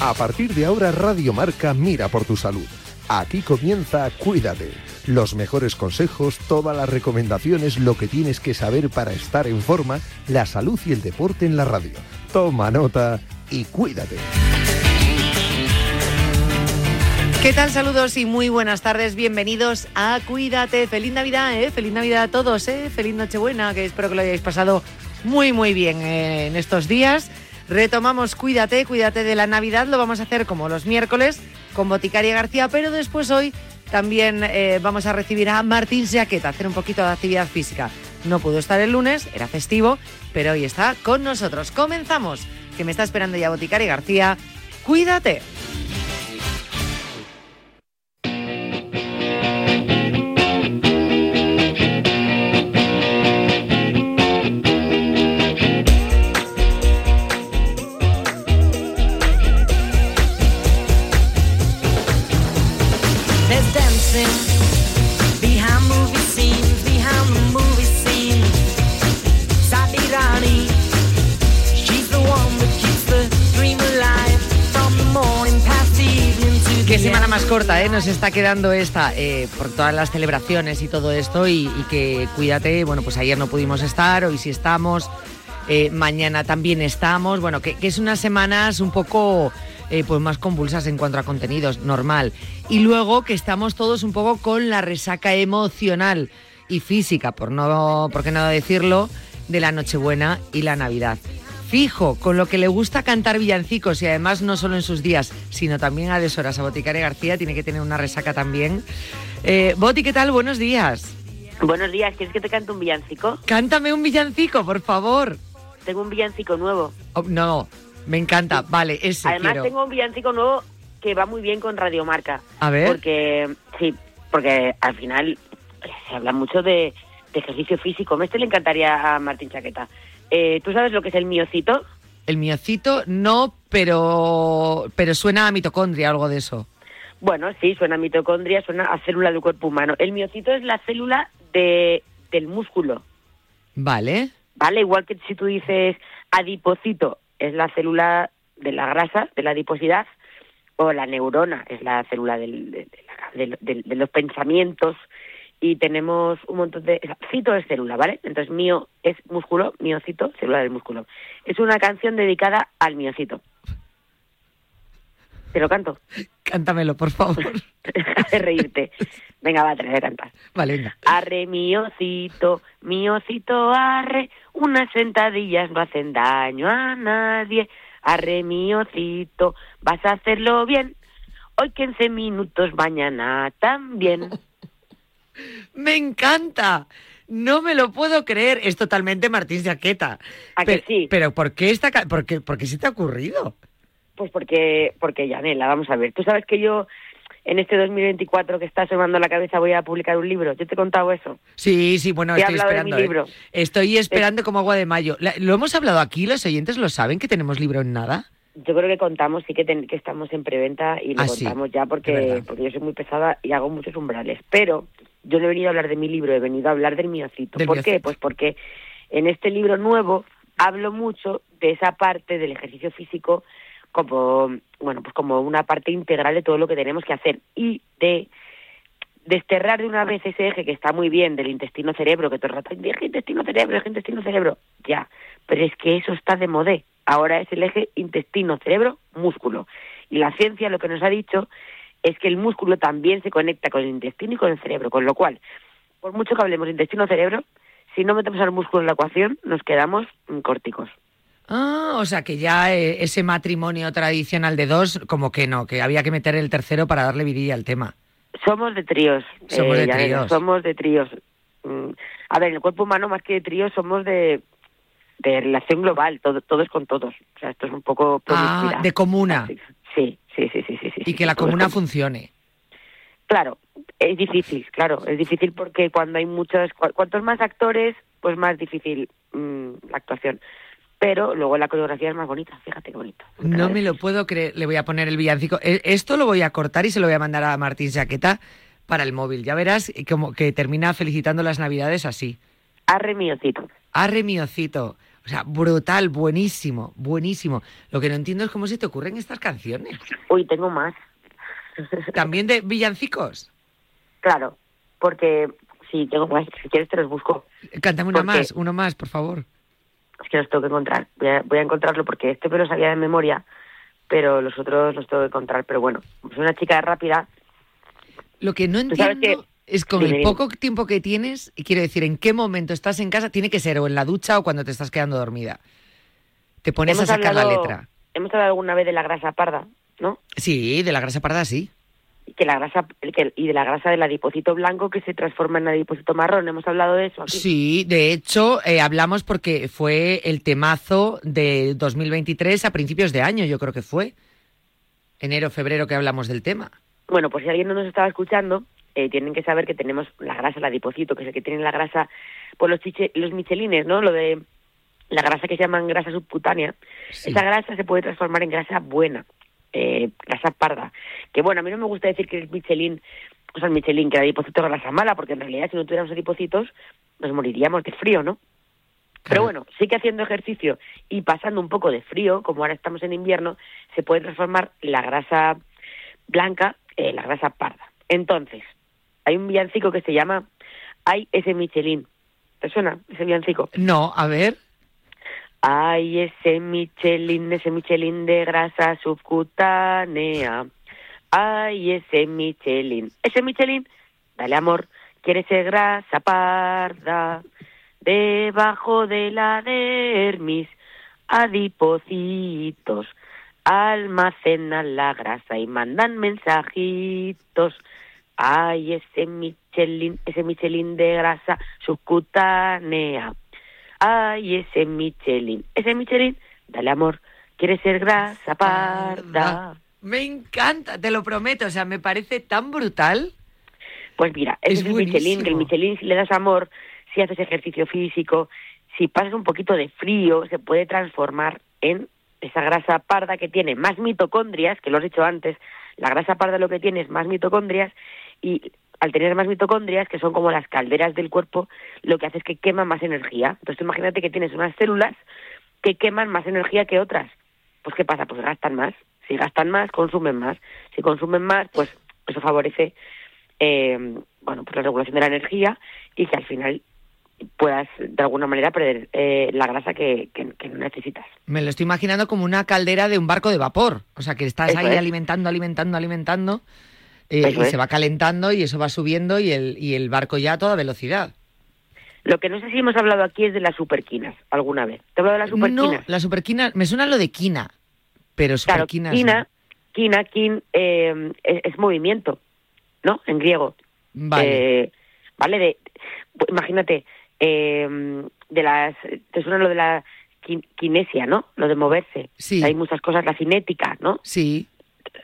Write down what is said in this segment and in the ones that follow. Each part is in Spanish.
A partir de ahora Radio Marca mira por tu salud. Aquí comienza Cuídate. Los mejores consejos, todas las recomendaciones, lo que tienes que saber para estar en forma, la salud y el deporte en la radio. Toma nota y cuídate. ¿Qué tal? Saludos y muy buenas tardes. Bienvenidos a Cuídate. Feliz Navidad, ¿eh? Feliz Navidad a todos, ¿eh? Feliz Nochebuena, que espero que lo hayáis pasado muy, muy bien eh, en estos días. Retomamos Cuídate, Cuídate de la Navidad. Lo vamos a hacer como los miércoles con Boticaria García, pero después hoy también eh, vamos a recibir a Martín Seaqueta, hacer un poquito de actividad física. No pudo estar el lunes, era festivo, pero hoy está con nosotros. Comenzamos, que me está esperando ya Boticaria García. Cuídate. Qué semana más corta, ¿eh? Nos está quedando esta eh, por todas las celebraciones y todo esto y, y, que cuídate, bueno, pues ayer no pudimos estar, hoy sí estamos, eh, mañana también estamos, bueno, que, que es unas semanas un poco eh, pues más convulsas en cuanto a contenidos, normal. Y luego que estamos todos un poco con la resaca emocional y física, por no, por qué no decirlo, de la Nochebuena y la Navidad fijo, con lo que le gusta cantar villancicos y además no solo en sus días, sino también a deshoras. A Boticaria García tiene que tener una resaca también. Eh, Boti, ¿qué tal? Buenos días. Buenos días, ¿quieres que te cante un villancico? Cántame un villancico, por favor. Tengo un villancico nuevo. Oh, no, me encanta. Vale, ese Además quiero. tengo un villancico nuevo que va muy bien con Radiomarca. A ver. Porque, sí, porque al final se habla mucho de, de ejercicio físico. Este le encantaría a Martín Chaqueta. Eh, ¿Tú sabes lo que es el miocito? El miocito no, pero, pero suena a mitocondria, algo de eso. Bueno, sí, suena a mitocondria, suena a célula del cuerpo humano. El miocito es la célula de, del músculo. Vale. Vale, igual que si tú dices adipocito, es la célula de la grasa, de la adiposidad, o la neurona, es la célula del, de, de, de, de los pensamientos, y tenemos un montón de... Cito es célula, ¿vale? Entonces mío es músculo, miocito, célula del músculo. Es una canción dedicada al miocito. ¿Te lo canto? Cántamelo, por favor. de reírte. Venga, va, te voy a cantar. Vale, venga. Arre, miocito, miocito, arre, unas sentadillas no hacen daño a nadie. Arre, miocito, vas a hacerlo bien. Hoy 15 minutos, mañana también. Me encanta. No me lo puedo creer. Es totalmente Martín Jaqueta. ¿A pero, que sí? Pero ¿por qué, esta, por, qué, ¿por qué se te ha ocurrido? Pues porque, porque Yanela, vamos a ver. Tú sabes que yo en este 2024 que está sonando la cabeza voy a publicar un libro. ¿Yo te he contado eso? Sí, sí, bueno, Te estoy esperando. de mi libro. ¿eh? Estoy esperando como agua de mayo. ¿Lo hemos hablado aquí? ¿Los oyentes lo saben que tenemos libro en nada? Yo creo que contamos, sí que, ten- que estamos en preventa y lo Ah, sí, contamos ya porque, porque yo soy muy pesada y hago muchos umbrales. Pero yo no he venido a hablar de mi libro, he venido a hablar del miocito. Del ¿Por qué? Pues porque en este libro nuevo hablo mucho de esa parte del ejercicio físico como, bueno, pues como una parte integral de todo lo que tenemos que hacer y de desterrar de una vez ese eje que está muy bien del intestino-cerebro, que todo el rato eje intestino-cerebro, eje intestino-cerebro, ya, pero es que eso está de modé. Ahora es el eje intestino-cerebro-músculo. Y la ciencia lo que nos ha dicho es que el músculo también se conecta con el intestino y con el cerebro, con lo cual, por mucho que hablemos de intestino-cerebro, si no metemos al músculo en la ecuación, nos quedamos córticos. Ah, o sea que ya eh, ese matrimonio tradicional de dos, como que no, que había que meter el tercero para darle vidilla al tema. Somos de tríos. Somos de Yanela, tríos. Somos de tríos. Mm, A ver, en el cuerpo humano, más que de tríos, somos de, de relación global, todo, todos con todos. O sea, esto es un poco... Ah, de comuna. Sí, sí, sí, sí. sí, Y sí, que la comuna funcione. Claro, es difícil, claro, es difícil porque cuando hay muchos, cu- cuantos más actores, pues más difícil mm, la actuación. Pero luego la coreografía es más bonita, fíjate qué bonito. No me lo puedo creer. Le voy a poner el villancico. E- Esto lo voy a cortar y se lo voy a mandar a Martín Jaqueta para el móvil. Ya verás como que termina felicitando las navidades así. Arre miocito. Arre miocito. O sea, brutal, buenísimo, buenísimo. Lo que no entiendo es cómo se te ocurren estas canciones. Uy, tengo más. ¿También de villancicos? Claro, porque sí, tengo más. Si quieres te los busco. Cántame una Porque- más, uno más, por favor. Es que los tengo que encontrar. Voy a, voy a encontrarlo porque este me lo sabía de memoria, pero los otros los tengo que encontrar. Pero bueno, soy una chica rápida. Lo que no entiendo es con el poco tiempo que tienes, y quiero decir, en qué momento estás en casa, tiene que ser o en la ducha o cuando te estás quedando dormida. Te pones Hemos a sacar la letra. Hemos hablado alguna vez de la grasa parda, ¿no? Sí, de la grasa parda sí. Y que la grasa que- y de la grasa del adipocito blanco que se transforma en adipocito marrón. Hemos hablado de eso aquí. Sí, de hecho, eh, hablamos porque fue el temazo de 2023 a principios de año, yo creo que fue. Enero, febrero que hablamos del tema. Bueno, pues si alguien no nos estaba escuchando, eh, tienen que saber que tenemos la grasa, el adipocito, que es el que tiene la grasa, pues los, chiche- los michelines, ¿no? Lo de la grasa que se llaman grasa subcutánea. Sí. Esa grasa se puede transformar en grasa buena, eh, grasa parda. Que bueno, a mí no me gusta decir que el michelin, o sea, el michelin, que el adipocito es grasa mala, porque en realidad si no tuviéramos adipocitos nos moriríamos de frío, ¿no? Pero bueno, sí que haciendo ejercicio y pasando un poco de frío, como ahora estamos en invierno, se puede transformar la grasa blanca en la grasa parda. Entonces, hay un villancico que se llama Ay, ese Michelin. ¿Te suena ese villancico? No, a ver. Ay, ese Michelin, ese Michelin de grasa subcutánea. Ay, ese Michelin, ese Michelin, dale amor, quiere ser grasa parda, debajo de la dermis, adipocitos, almacenan la grasa y mandan mensajitos. Ay, ese Michelin, ese Michelin de grasa subcutánea. Ay, ese Michelin, ese Michelin, dale amor, quiere ser grasa parda. Me encanta, te lo prometo. O sea, me parece tan brutal. Pues mira, Es ese es el Michelin, que el. Michelin si le das amor, si haces ejercicio físico, si pasas un poquito de frío, se puede transformar en esa grasa parda que tiene más mitocondrias, que lo has dicho antes, la grasa parda lo que tiene es más mitocondrias y al tener más mitocondrias, que son como las calderas del cuerpo, lo que hace es que quema más energía. Entonces imagínate que tienes unas células que queman más energía que otras. Pues ¿qué pasa? Pues gastan más. Si gastan más, consumen más. Si consumen más, pues eso favorece eh, bueno, pues la regulación de la energía y que al final puedas de alguna manera perder eh, la grasa que, que, que necesitas. Me lo estoy imaginando como una caldera de un barco de vapor. O sea, que estás Eso ahí es. alimentando, alimentando, alimentando. Eh, y es. se va calentando y eso va subiendo y el, y el barco ya a toda velocidad. Lo que no sé si hemos hablado aquí es de las superquinas alguna vez. ¿Te he hablado de las No, superquinas? la superquina, me suena lo de quina, pero claro, superquinas quina, no. quina, kin, eh, es, es movimiento, ¿no? En griego. Vale. Eh, ¿Vale? De, pues, imagínate, eh, de las, te suena lo de la kinesia, ¿no? Lo de moverse. Sí. Hay muchas cosas, la cinética, ¿no? Sí,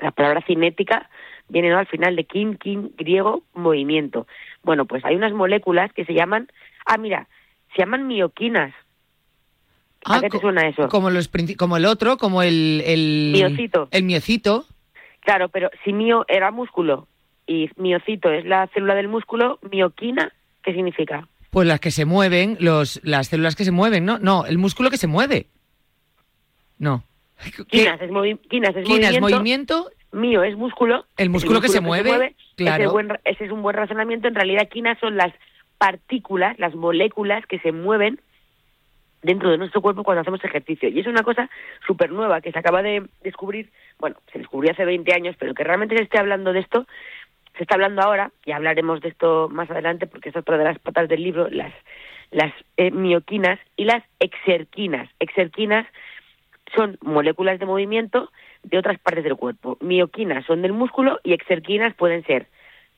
La palabra cinética viene ¿no? al final de kin, kin, griego, movimiento. Bueno, pues hay unas moléculas que se llaman, ah, mira, se llaman mioquinas. ¿A Ah, qué te suena eso? Como, los, como el otro, como el... el Miocito. El miocito. Claro, pero si mio era músculo y miocito es la célula del músculo, mioquina, ¿qué significa? Pues las que se mueven, los, las células que se mueven, ¿no? No, el músculo que se mueve. No. Quinas es, movi- quinas es movimiento, mío es músculo. El músculo que se mueve, claro. Ese, buen ese es un buen razonamiento. En realidad, quinas son las partículas, las moléculas que se mueven dentro de nuestro cuerpo cuando hacemos ejercicio. Y es una cosa súper nueva que se acaba de descubrir, bueno, se descubrió hace 20 años, pero que realmente se esté hablando de esto, se está hablando ahora, y hablaremos de esto más adelante porque es otra de las patas del libro, las, las eh, mioquinas y las exerquinas. Exerquinas son moléculas de movimiento de otras partes del cuerpo. Mioquinas son del músculo y exerquinas pueden ser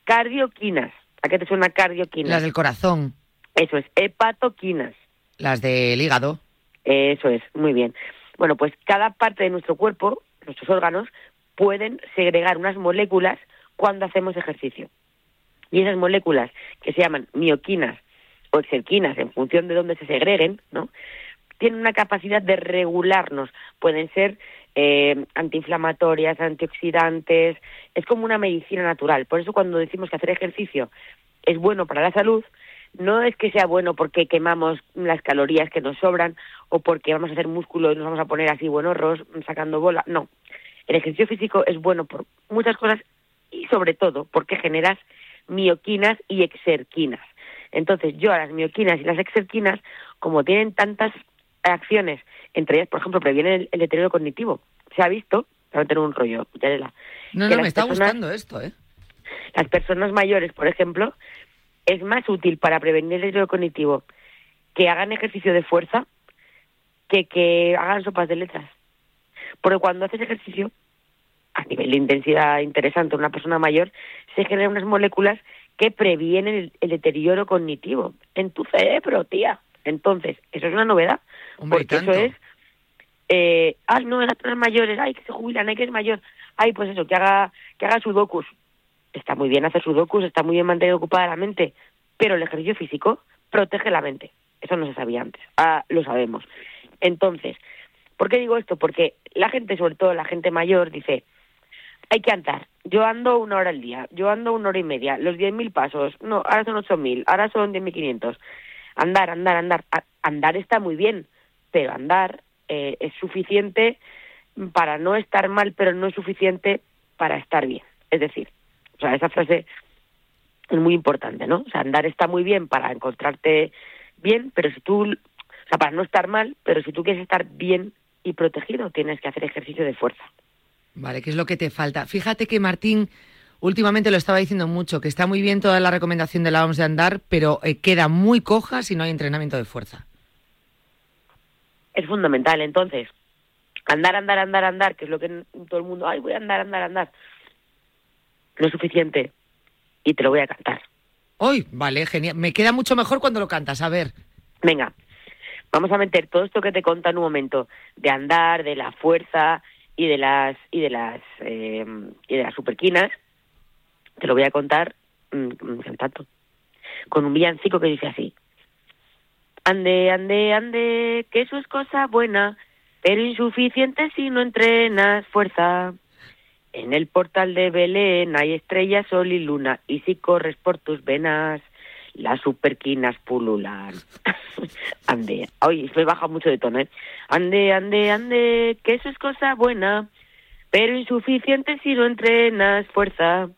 cardioquinas. ¿A qué te suena cardioquinas? las del corazón, Eso es, hepatoquinas. las del hígado. Eso es, muy bien. Bueno, pues cada parte de nuestro cuerpo, nuestros órganos, pueden segregar unas moléculas cuando hacemos ejercicio. Y esas moléculas que se llaman mioquinas o exerquinas, en función de dónde se segreguen, ¿no? Tienen una capacidad de regularnos. Pueden ser eh, antiinflamatorias, antioxidantes, es como una medicina natural. Por eso cuando decimos que hacer ejercicio es bueno para la salud, no es que sea bueno porque quemamos las calorías que nos sobran o porque vamos a hacer músculo y nos vamos a poner así buenorros sacando bola. No. El ejercicio físico es bueno por muchas cosas y sobre todo porque generas mioquinas y exerquinas. Entonces yo a las mioquinas y las exerquinas, como tienen tantas acciones, entre ellas, por ejemplo, previenen el, deterioro cognitivo. Se ha visto, para tener un rollo, Yarela. No, no, me está gustando esto, ¿eh? Las personas mayores, por ejemplo, es más útil para prevenir el deterioro cognitivo que hagan ejercicio de fuerza que que hagan sopas de letras. Porque cuando haces ejercicio, a nivel de intensidad interesante, una persona mayor, se generan unas moléculas que previenen el, deterioro cognitivo en tu cerebro, tía. Entonces, eso es una novedad. porque eso es, eh, ay, no, las personas mayores, ay, que se jubilan, ay, que es mayor, ay, pues eso, que haga, que haga sudokus está muy bien hacer sudokus, está muy bien mantener ocupada la mente, pero el ejercicio físico protege la mente. Eso no se sabía antes. Ah, lo sabemos. Entonces, ¿por qué digo esto? Porque la gente, sobre todo la gente mayor, dice, hay que andar. Yo ando una hora al día, yo ando una hora y media, los 10.000 pasos, no, ahora son 8.000, ahora son 10.500. Andar, andar, andar. andar está muy bien, pero andar eh, es suficiente para no estar mal, pero no es suficiente para estar bien. Es decir, o sea, esa frase es muy importante, ¿no? O sea, andar está muy bien para encontrarte bien, pero si tú, o sea, para no estar mal, pero si tú quieres estar bien y protegido, tienes que hacer ejercicio de fuerza. Vale, ¿qué es lo que te falta? Fíjate que Martín últimamente lo estaba diciendo mucho, que está muy bien toda la recomendación de la OMS de andar, pero eh, queda muy coja si no hay entrenamiento de fuerza. Es fundamental, entonces, andar, andar, andar, andar, que es lo que todo el mundo, ay, voy a andar, andar, andar no es suficiente y te lo voy a cantar. Hoy, vale, genial. Me queda mucho mejor cuando lo cantas, a ver. Venga, vamos a meter todo esto que te conta en un momento de andar, de la fuerza y de las y de las eh, y de las superquinas. Te lo voy a contar mm, cantando con un villancico que dice así: Ande, ande, ande, que eso es cosa buena, pero insuficiente si no entrenas fuerza. En el portal de Belén hay estrellas, sol y luna, y si corres por tus venas, las superquinas pululan. ande, hoy me baja mucho de tono, ¿eh? Ande, ande, ande, que eso es cosa buena, pero insuficiente si no entrenas fuerza.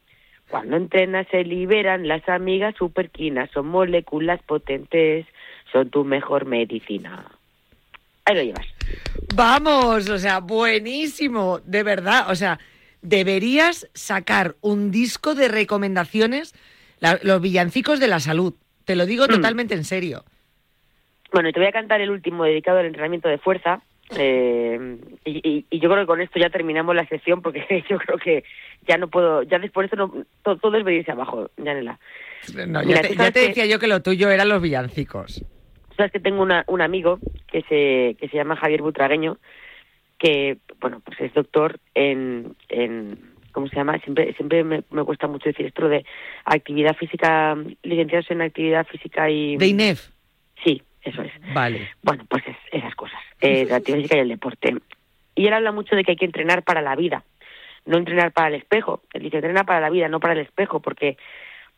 Cuando entrenas se liberan las amigas superquinas, son moléculas potentes, son tu mejor medicina. Ahí lo llevas. Vamos, o sea, buenísimo, de verdad, o sea, deberías sacar un disco de recomendaciones, los villancicos de la salud. Te lo digo mm. totalmente en serio. Bueno, te voy a cantar el último dedicado al entrenamiento de fuerza. Eh, y, yo creo que con esto ya terminamos la sesión porque yo creo que ya no puedo, ya después de esto no, todo, es venirse abajo, Janela. No, ya, te, decía yo que lo tuyo eran los villancicos. Sabes que tengo una, un amigo que se, que se llama Javier Butragueño, que, bueno, pues es doctor en, en ¿cómo se llama? Siempre siempre me, cuesta mucho decir esto de actividad física, licenciados en actividad física y... ¿De INEF? Sí, eso es. Vale. Bueno, pues es, esas cosas, eh, la actividad física y el deporte. Y él habla mucho de que hay que entrenar para la vida, no entrenar para el espejo. Él dice, entrena para la vida, no para el espejo, porque,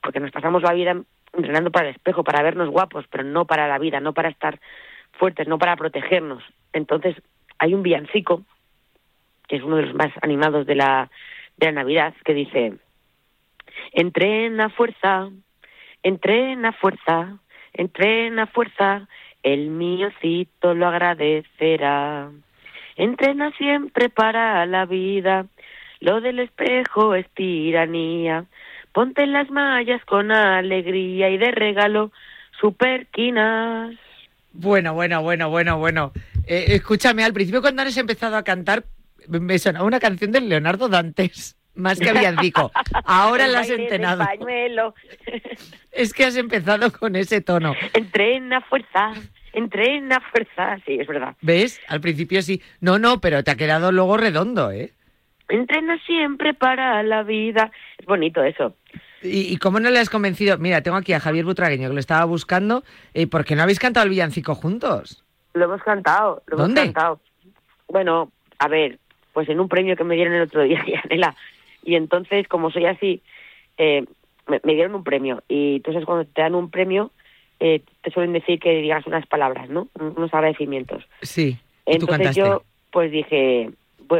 porque nos pasamos la vida entrenando para el espejo, para vernos guapos, pero no para la vida, no para estar fuertes, no para protegernos. Entonces, hay un villancico, que es uno de los más animados de la, de la Navidad, que dice, entrena fuerza, entrena fuerza, entrena fuerza, el míocito lo agradecerá. Entrena siempre para la vida, lo del espejo es tiranía. Ponte las mallas con alegría y de regalo superquinas. Bueno, bueno, bueno, bueno, bueno. Eh, escúchame, al principio cuando has empezado a cantar, me sonaba una canción de Leonardo Dantes, más que dicho. Ahora la has entrenado. es que has empezado con ese tono. Entrena fuerza, entrena fuerza. Sí, es verdad. ¿Ves? Al principio sí. No, no, pero te ha quedado luego redondo, ¿eh? Entrena siempre para la vida. Es bonito eso. ¿Y, cómo no le has convencido? Mira, tengo aquí a Javier Butragueño que lo estaba buscando. ¿Y ¿Por qué no habéis cantado el villancico juntos? Lo hemos cantado, lo hemos cantado. Bueno, a ver, pues en un premio que me dieron el otro día, Yanela. Y entonces, como soy así, eh, me, dieron un premio. Y entonces cuando te dan un premio, eh, te suelen decir que digas unas palabras, ¿no? Unos agradecimientos. Sí. Entonces yo, pues dije,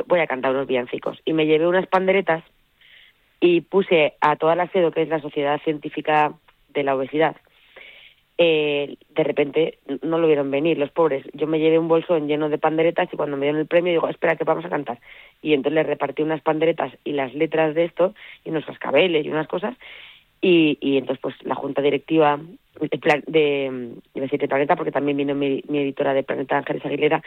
voy, a cantar unos villancicos. Y me llevé unas panderetas y puse a toda la SEDO, que es la Sociedad Científica de la Obesidad, eh, de repente no lo vieron venir los pobres. Yo me llevé un bolsón lleno de panderetas y cuando me dieron el premio digo, espera que vamos a cantar. Y entonces les repartí unas panderetas y las letras de esto y unos cascabeles y unas cosas. Y, y entonces pues la junta directiva de, de, de Planeta, porque también vino mi, editora de Planeta Ángeles Aguilera,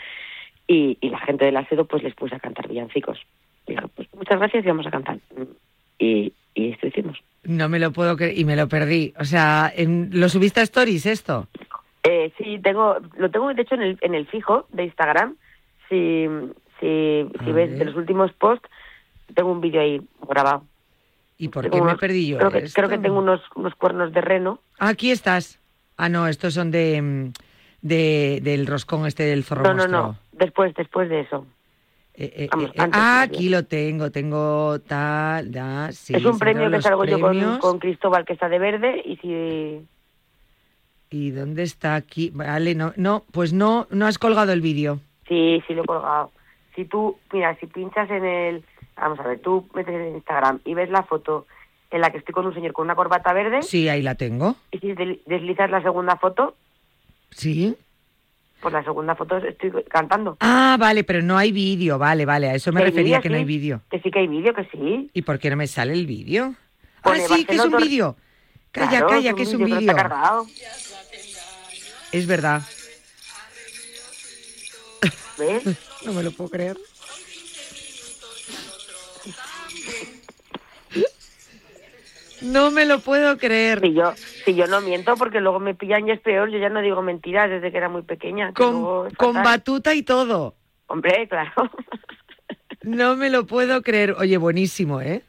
y, y la gente del asedo pues les puse a cantar villancicos. Y dijo, pues muchas gracias y vamos a cantar. Y, y esto hicimos. No me lo puedo creer y me lo perdí. O sea, ¿lo subiste a Stories esto? Eh, sí, tengo, lo tengo de hecho en el, en el fijo de Instagram. Si, si, si ves de los últimos posts, tengo un vídeo ahí grabado. ¿Y por qué me perdí yo? Creo que, creo que tengo unos, unos cuernos de reno. Aquí estás. Ah, no, estos son de, de del roscón este del zorro No, no, no. Después, después de eso. Eh, eh, eh, ah, aquí lo tengo, tengo tal, da, sí. Es un premio que salgo yo con, con, Cristóbal que está de verde y si... ¿Y dónde está aquí? Vale, no, no, pues no, no has colgado el vídeo. Sí, sí lo he colgado. Si tú, mira, si pinchas en el, vamos a ver, tú metes en Instagram y ves la foto en la que estoy con un señor con una corbata verde. Sí, ahí la tengo. Y si deslizas la segunda foto. Sí. Pues la segunda foto estoy cantando. Ah, vale, pero no hay vídeo, vale, vale, a eso me refería que no hay vídeo. Que sí que hay vídeo, que sí. ¿Y por qué no me sale el vídeo? ah, sí, que es un vídeo. Calla, calla, que es un vídeo. Es verdad. ¿Ves? no me lo puedo creer. No me lo puedo creer. Si yo, si yo no miento, porque luego me pillan y es peor, yo ya no digo mentiras desde que era muy pequeña. Con, con batuta y todo. Hombre, claro. No me lo puedo creer. Oye, buenísimo, ¿eh?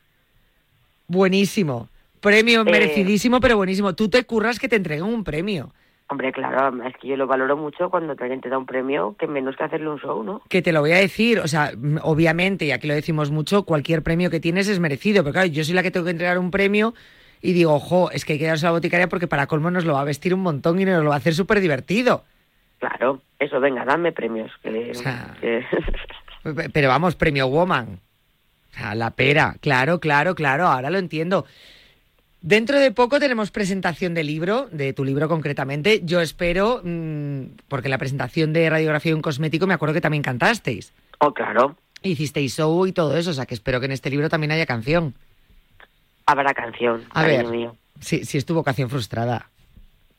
Buenísimo. Premio eh, merecidísimo, pero buenísimo. Tú te curras que te entreguen un premio. Hombre, claro, es que yo lo valoro mucho cuando alguien te da un premio, que menos que hacerle un show, ¿no? Que te lo voy a decir, o sea, obviamente, y aquí lo decimos mucho, cualquier premio que tienes es merecido, pero claro, yo soy la que tengo que entregar un premio y digo, ojo, es que hay que darse a la boticaria porque para colmo nos lo va a vestir un montón y nos lo va a hacer súper divertido. Claro, eso, venga, dame premios. pero vamos, premio Woman. O sea, la pera, claro, claro, claro, ahora lo entiendo. Dentro de poco tenemos presentación de libro, de tu libro concretamente. Yo espero, mm, porque la presentación de radiografía de un cosmético me acuerdo que también cantasteis. Oh, claro. Hicisteis show y todo eso, o sea que espero que en este libro también haya canción. Habrá canción. A ver, mío. Si, si es tu vocación frustrada.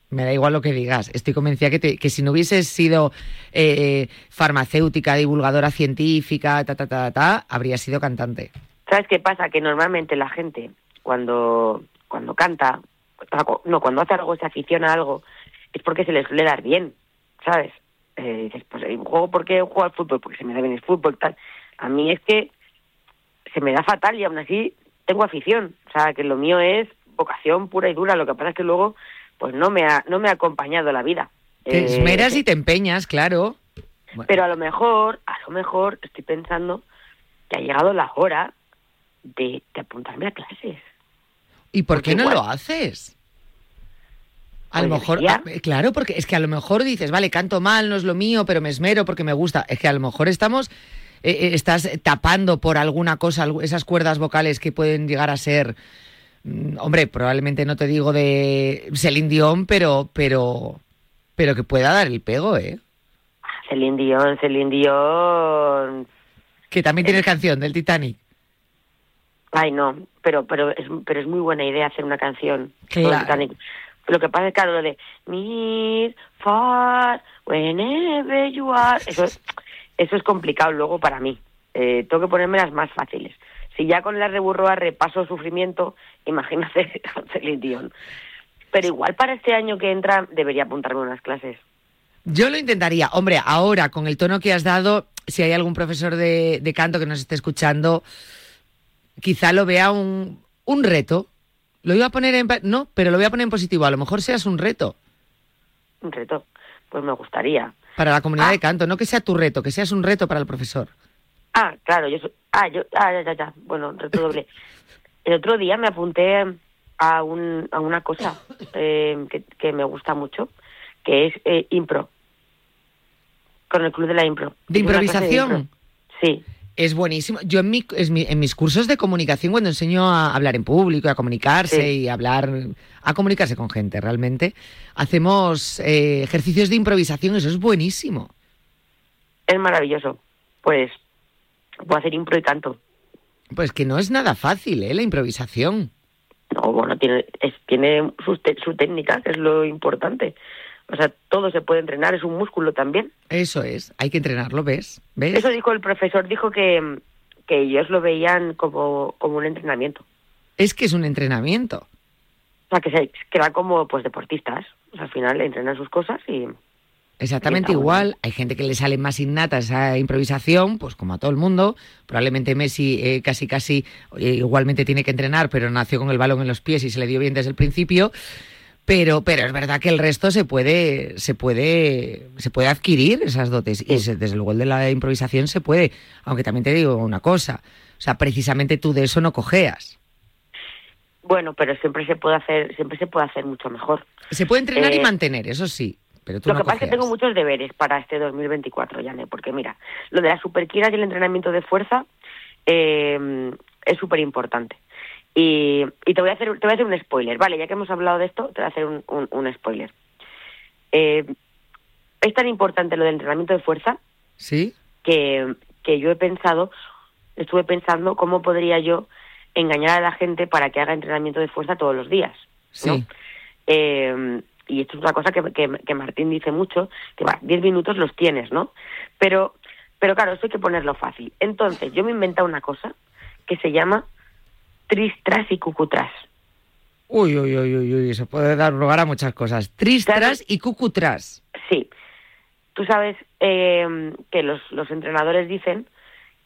Me da igual lo que digas. Estoy convencida que, que si no hubieses sido eh, farmacéutica, divulgadora científica, ta, ta, ta, ta, habrías sido cantante. ¿Sabes qué pasa? Que normalmente la gente, cuando cuando canta, no, cuando hace algo, se aficiona a algo, es porque se le suele dar bien, ¿sabes? Eh, dices, pues juego, ¿por qué juego al fútbol? Porque se me da bien el fútbol, tal. A mí es que se me da fatal y aún así tengo afición. O sea, que lo mío es vocación pura y dura. Lo que pasa es que luego, pues no me ha, no me ha acompañado la vida. Te eh, esmeras y te empeñas, claro. Pero a lo mejor, a lo mejor estoy pensando que ha llegado la hora de, de apuntarme a clases. ¿Y por qué no lo haces? A lo mejor, ah, claro, porque es que a lo mejor dices, vale, canto mal, no es lo mío, pero me esmero porque me gusta. Es que a lo mejor estamos, eh, eh, estás tapando por alguna cosa esas cuerdas vocales que pueden llegar a ser, mm, hombre, probablemente no te digo de Celine Dion, pero, pero, pero que pueda dar el pego, ¿eh? Celine Dion, Celine Dion. Que también tienes canción del Titanic. Ay, no, pero pero es, pero es muy buena idea hacer una canción. Claro. Lo que pasa es que lo de Near, far, whenever you are, eso, eso es complicado luego para mí. Eh, tengo que ponerme las más fáciles. Si ya con las de Burroa repaso sufrimiento, imagínate con Celine Dion. Pero igual para este año que entra debería apuntarme unas clases. Yo lo intentaría. Hombre, ahora con el tono que has dado, si hay algún profesor de, de canto que nos esté escuchando, quizá lo vea un, un reto. Lo iba a poner en... No, pero lo voy a poner en positivo. A lo mejor seas un reto. Un reto. Pues me gustaría. Para la comunidad de ah. canto. No que sea tu reto, que seas un reto para el profesor. Ah, claro. Yo Ah, yo... Ah, ya, ya, ya. Bueno, reto doble. el otro día me apunté a, un, a una cosa eh, que, que me gusta mucho, que es eh, impro, con el club de la impro. ¿De improvisación? impro. Sí. Es buenísimo. Yo en, mi- en mis cursos de comunicación, cuando enseño a hablar en público, a comunicarse Sí. y a hablar, a comunicarse con gente realmente, hacemos eh, ejercicios de improvisación, eso es buenísimo. Es maravilloso. Pues puedo hacer impro y canto. Pues que no es nada fácil, ¿eh? La improvisación. No, bueno, tiene, es, tiene su, te- su técnica, que es lo importante. O sea, todo se puede entrenar, es un músculo también. Eso es, hay que entrenarlo, ¿ves? ¿Ves? Eso dijo el profesor, dijo que, que ellos lo veían como, como un entrenamiento. Es que es un entrenamiento. O sea, que se que va como pues deportistas. O sea, al final entrenan sus cosas y... Exactamente igual. Hay gente que le sale más innata esa improvisación, pues como a todo el mundo. Probablemente Messi eh, casi casi eh, igualmente tiene que entrenar, pero nació con el balón en los pies y se le dio bien desde el principio. Pero, pero es verdad que el resto se puede, se puede, se puede adquirir esas dotes. Y se- desde luego el de la improvisación se puede. Aunque también te digo una cosa. O sea, precisamente tú de eso no cojeas. Bueno, pero siempre se puede hacer, siempre se puede hacer mucho mejor. Se puede entrenar y Eh, mantener, eso sí. Pero tú Lo no que pasa es que tengo muchos deberes para este 2024, Yane, porque mira, lo de las superquinas y el entrenamiento de fuerza eh, es súper importante. Y, y te voy a hacer te voy a hacer un spoiler, vale, ya que hemos hablado de esto, te voy a hacer un, un- un spoiler. Eh, es tan importante lo del entrenamiento de fuerza ¿Sí? que, que yo he pensado, estuve pensando cómo podría yo engañar a la gente para que haga entrenamiento de fuerza todos los días. ¿no? Sí. Eh, y esto es una cosa que, que, que Martín dice mucho, que va, 10 minutos los tienes, ¿no? Pero, pero claro, eso hay que ponerlo fácil. Entonces, yo me he inventado una cosa que se llama tris, tras y cucutras. Uy, uy, uy, uy, uy, eso puede dar lugar a muchas cosas. Tristras y cucutras. Sí. Tú sabes eh, que los, los entrenadores dicen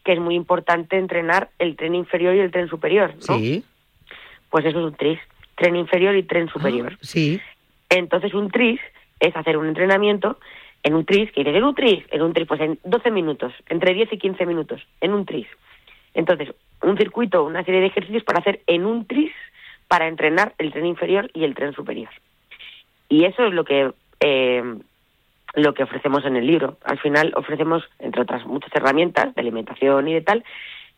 que es muy importante entrenar el tren inferior y el tren superior, ¿no? Sí. Pues eso es un tris, tren inferior y tren superior. Ah, sí. Entonces un tris es hacer un entrenamiento en un tris, que dices, en un tris, en un tris, pues en 12 minutos, entre 10 y 15 minutos, en un tris. Entonces, un circuito, una serie de ejercicios para hacer en un tris para entrenar el tren inferior y el tren superior. Y eso es lo que eh, lo que ofrecemos en el libro. Al final ofrecemos, entre otras muchas herramientas de alimentación y de tal,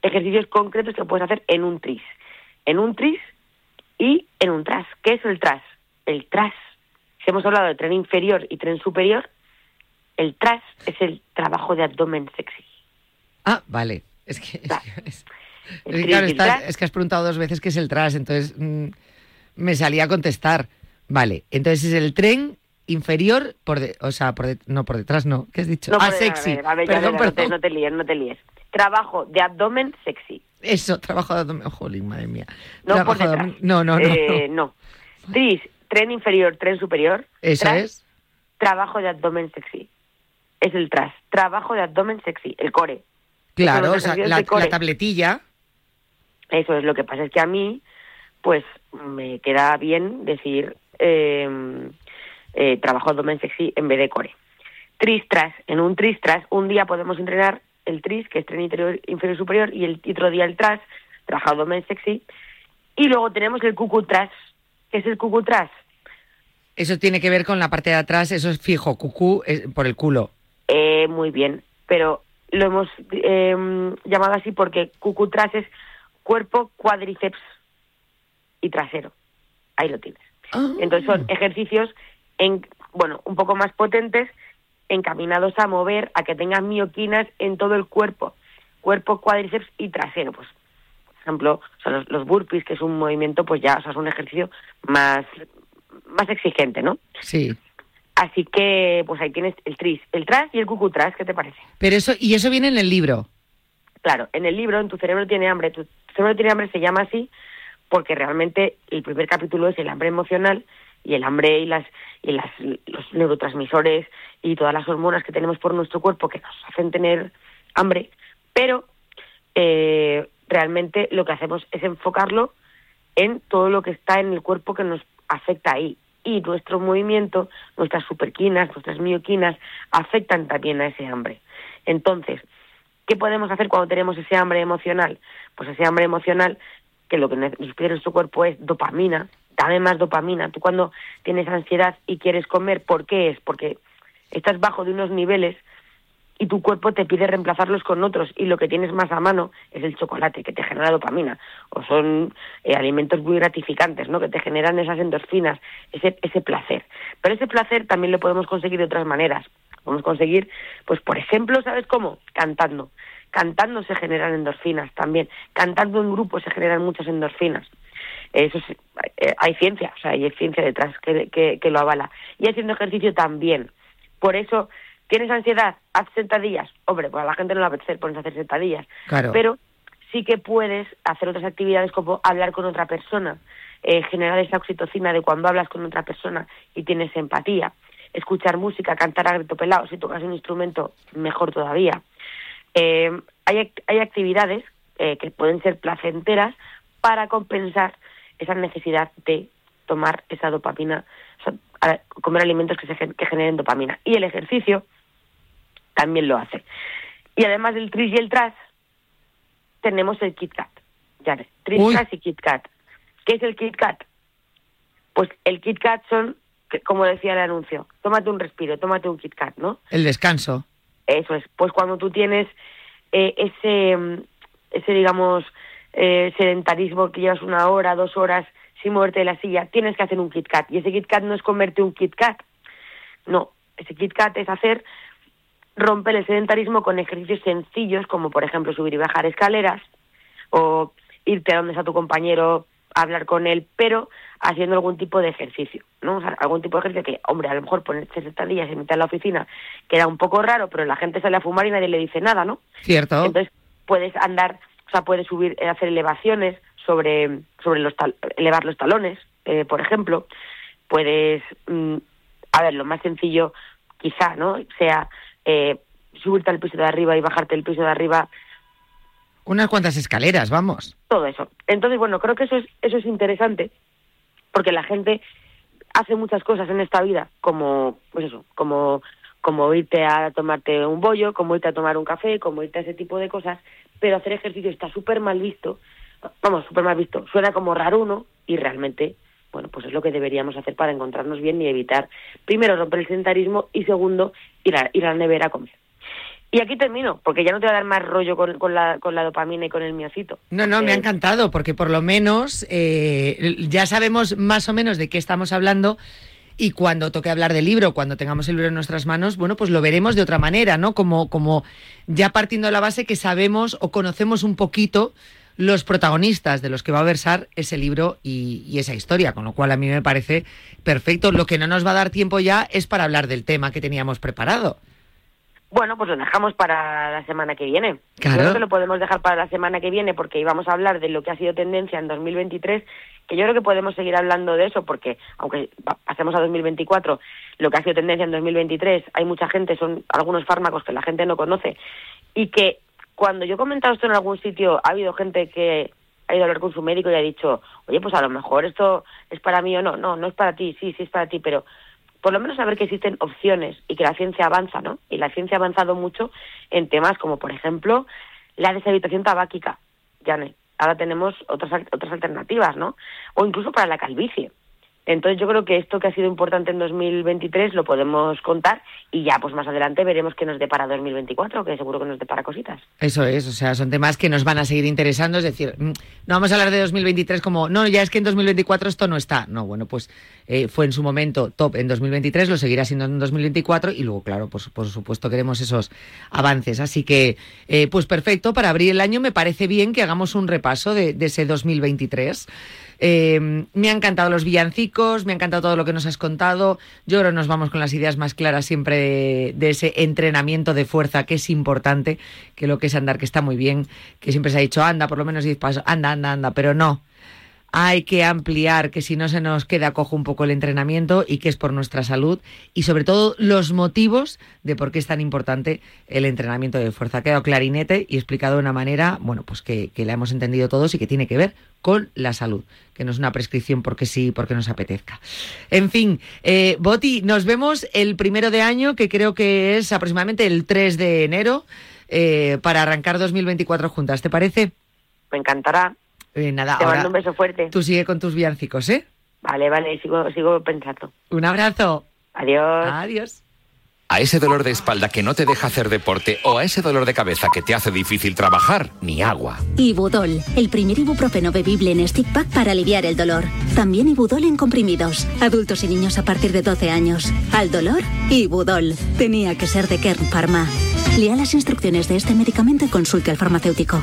ejercicios concretos que puedes hacer en un tris. En un tris y en un tras. ¿Qué es el tras? El tras. Si hemos hablado de tren inferior y tren superior, el tras es el trabajo de abdomen sexy. Ah, vale. Es que, es- es que, tris claro, tras. es que has preguntado dos veces qué es el tras, entonces mm, me salía a contestar. Vale, entonces es el tren inferior, por de- o sea, por de- no por detrás, no. ¿Qué has dicho? No, ah, pero, a sexy. ver, a ver, ya, perdón, ya, no, te, perdón. no te líes, no te líes. Trabajo de abdomen sexy. Eso, trabajo de abdomen. Jolín, madre mía. No Trabajo por de detrás. abdomen- No, no, no. Eh, no. no. Tris, tren inferior, tren superior. Eso Tras, es. Trabajo de abdomen sexy. Es el tras. Trabajo de abdomen sexy. El core. Claro, o sea, la, core. la tabletilla. Eso es lo que pasa. Es que a mí, pues, me queda bien decir eh, eh, trabajo abdomen sexy en vez de core. Tris tras. En un tris tras, un día podemos entrenar el tris, que es tren interior, inferior superior, y el y otro día el tras, trabajo abdomen sexy. Y luego tenemos el cucu tras. ¿Qué es el cucu tras? Eso tiene que ver con la parte de atrás, eso es fijo, cucú es por el culo. Eh, muy bien, pero lo hemos eh, llamado así porque cucutras es cuerpo, cuádriceps y trasero. Ahí lo tienes. Ah. Entonces son ejercicios, en, bueno, un poco más potentes, encaminados a mover, a que tengas mioquinas en todo el cuerpo. Cuerpo, cuádriceps y trasero. Pues, por ejemplo, los, los burpees, que es un movimiento, pues ya, o sea, es un ejercicio más, más exigente, ¿no? Sí. Así que, pues ahí tienes el tris, el tras y el cucutras, ¿qué te parece? Pero eso, y eso viene en el libro. Claro, en el libro, en Tu cerebro tiene hambre, Tu cerebro tiene hambre se llama así porque realmente el primer capítulo es el hambre emocional y el hambre y las y las los neurotransmisores y todas las hormonas que tenemos por nuestro cuerpo que nos hacen tener hambre, pero eh, realmente lo que hacemos es enfocarlo en todo lo que está en el cuerpo que nos afecta ahí. Y nuestro movimiento, nuestras superquinas, nuestras mioquinas, afectan también a ese hambre. Entonces, ¿qué podemos hacer cuando tenemos ese hambre emocional? Pues ese hambre emocional, que lo que pide nuestro cuerpo es dopamina, dame más dopamina. Tú cuando tienes ansiedad y quieres comer, ¿por qué es? Porque estás bajo de unos niveles y tu cuerpo te pide reemplazarlos con otros y lo que tienes más a mano es el chocolate que te genera dopamina o son eh, alimentos muy gratificantes, ¿no? Que te generan esas endorfinas, ese ese placer. Pero ese placer también lo podemos conseguir de otras maneras. Podemos conseguir, pues por ejemplo, ¿sabes cómo? Cantando. Cantando se generan endorfinas también. Cantando en grupo se generan muchas endorfinas. Eso eh, hay ciencia, o sea, hay ciencia detrás que, que, que lo avala. Y haciendo ejercicio también. Por eso ¿Tienes ansiedad? Haz sentadillas. Hombre, pues a la gente no le apetece ponerse a hacer sentadillas. Claro. Pero sí que puedes hacer otras actividades como hablar con otra persona, eh, generar esa oxitocina de cuando hablas con otra persona y tienes empatía, escuchar música, cantar a grito pelado, si tocas un instrumento, mejor todavía. Eh, hay, hay actividades eh, que pueden ser placenteras para compensar esa necesidad de tomar esa dopamina, o sea, comer alimentos que, se, que generen dopamina. Y el ejercicio también lo hace. Y además del tris y el tras, tenemos el Kit Kat. Ya ves, tris, tras y Kit Kat. ¿Qué es el Kit Kat? Pues el Kit Kat son, como decía el anuncio, tómate un respiro, tómate un Kit Kat, ¿no? El descanso. Eso es. Pues cuando tú tienes eh, ese, ese, digamos, eh, sedentarismo que llevas una hora, dos horas sin moverte de la silla, tienes que hacer un Kit Kat. Y ese Kit Kat no es comerte un Kit Kat. No, ese Kit Kat es hacer romper el sedentarismo con ejercicios sencillos, como por ejemplo subir y bajar escaleras, o irte a donde está tu compañero hablar con él, pero haciendo algún tipo de ejercicio, ¿no? O sea, algún tipo de ejercicio que, hombre, a lo mejor ponerse sentadillas y meter en la oficina queda un poco raro, pero la gente sale a fumar y nadie le dice nada, ¿no? Cierto. Entonces puedes andar, o sea, puedes subir, eh, hacer elevaciones sobre, sobre los tal, elevar los talones, eh, por ejemplo, puedes, mm, a ver, lo más sencillo quizá, ¿no? Sea eh, subirte al piso de arriba y bajarte el piso de arriba. Unas cuantas escaleras, vamos. Todo eso. Entonces, bueno, creo que eso es, eso es interesante, porque la gente hace muchas cosas en esta vida, como, pues eso, como, como irte a tomarte un bollo, como irte a tomar un café, como irte a ese tipo de cosas, pero hacer ejercicio está súper mal visto, vamos, súper mal visto, suena como raro uno y realmente bueno, pues es lo que deberíamos hacer para encontrarnos bien y evitar, primero, romper el sedentarismo y segundo, ir a, ir a la nevera a comer. Y aquí termino, porque ya no te va a dar más rollo con, con, la, con la dopamina y con el miocito. No, no, me ha encantado, porque por lo menos eh, ya sabemos más o menos de qué estamos hablando y cuando toque hablar del libro, cuando tengamos el libro en nuestras manos, bueno, pues lo veremos de otra manera, ¿no? Como, como ya partiendo de la base que sabemos o conocemos un poquito los protagonistas de los que va a versar ese libro y, esa historia, con lo cual a mí me parece perfecto. Lo que no nos va a dar tiempo ya es para hablar del tema que teníamos preparado. Bueno, pues lo dejamos para la semana que viene. Claro. Creo que lo podemos dejar para la semana que viene porque íbamos a hablar de lo que ha sido tendencia en 2023, que yo creo que podemos seguir hablando de eso porque, aunque pasemos a 2024, lo que ha sido tendencia en 2023, hay mucha gente, son algunos fármacos que la gente no conoce y que cuando yo he comentado esto en algún sitio, ha habido gente que ha ido a hablar con su médico y ha dicho, oye, pues a lo mejor esto es para mí o no. No, no es para ti, sí, sí es para ti, pero por lo menos saber que existen opciones y que la ciencia avanza, ¿no? Y la ciencia ha avanzado mucho en temas como, por ejemplo, la deshabitación tabáquica. Ya ahora tenemos otras, otras alternativas, ¿no? O incluso para la calvicie. Entonces yo creo que esto que ha sido importante en 2023 lo podemos contar y ya pues más adelante veremos qué nos depara 2024, que seguro que nos depara cositas. Eso es, o sea, son temas que nos van a seguir interesando, es decir, mm, no vamos a hablar de 2023 como, no, ya es que en 2024 esto no está. No, bueno, pues eh, fue en su momento top en 2023, lo seguirá siendo en 2024 y luego, claro, pues por supuesto queremos esos avances. Así que, eh, pues perfecto, para abrir el año me parece bien que hagamos un repaso de, de ese 2023. Eh, me han encantado los villancicos, me ha encantado todo lo que nos has contado. Yo creo que nos vamos con las ideas más claras siempre de, ese entrenamiento de fuerza que es importante, que lo que es andar, que está muy bien, que siempre se ha dicho, anda, por lo menos 10 pasos, anda, anda, anda, pero no hay que ampliar, que si no se nos queda cojo un poco el entrenamiento y que es por nuestra salud y sobre todo los motivos de por qué es tan importante el entrenamiento de fuerza. Ha quedado clarinete y explicado de una manera, bueno, pues que, la hemos entendido todos y que tiene que ver con la salud, que no es una prescripción porque sí, porque nos apetezca. En fin, eh, Boti, nos vemos el primero de año, que creo que es aproximadamente el 3 de enero, eh, para arrancar 2024 juntas, ¿te parece? Me encantará. Eh, nada, Te ahora mando un beso fuerte. Tú sigue con tus villancicos, ¿eh? Vale, vale, sigo, sigo pensando. Un abrazo. Adiós. Adiós. A ese dolor de espalda que no te deja hacer deporte o a ese dolor de cabeza que te hace difícil trabajar, ni agua. Ibudol, el primer ibuprofeno bebible en stick pack para aliviar el dolor. También Ibudol en comprimidos. Adultos y niños a partir de 12 años. Al dolor, Ibudol. Tenía que ser de Kern Pharma. Lea las instrucciones de este medicamento y consulte al farmacéutico.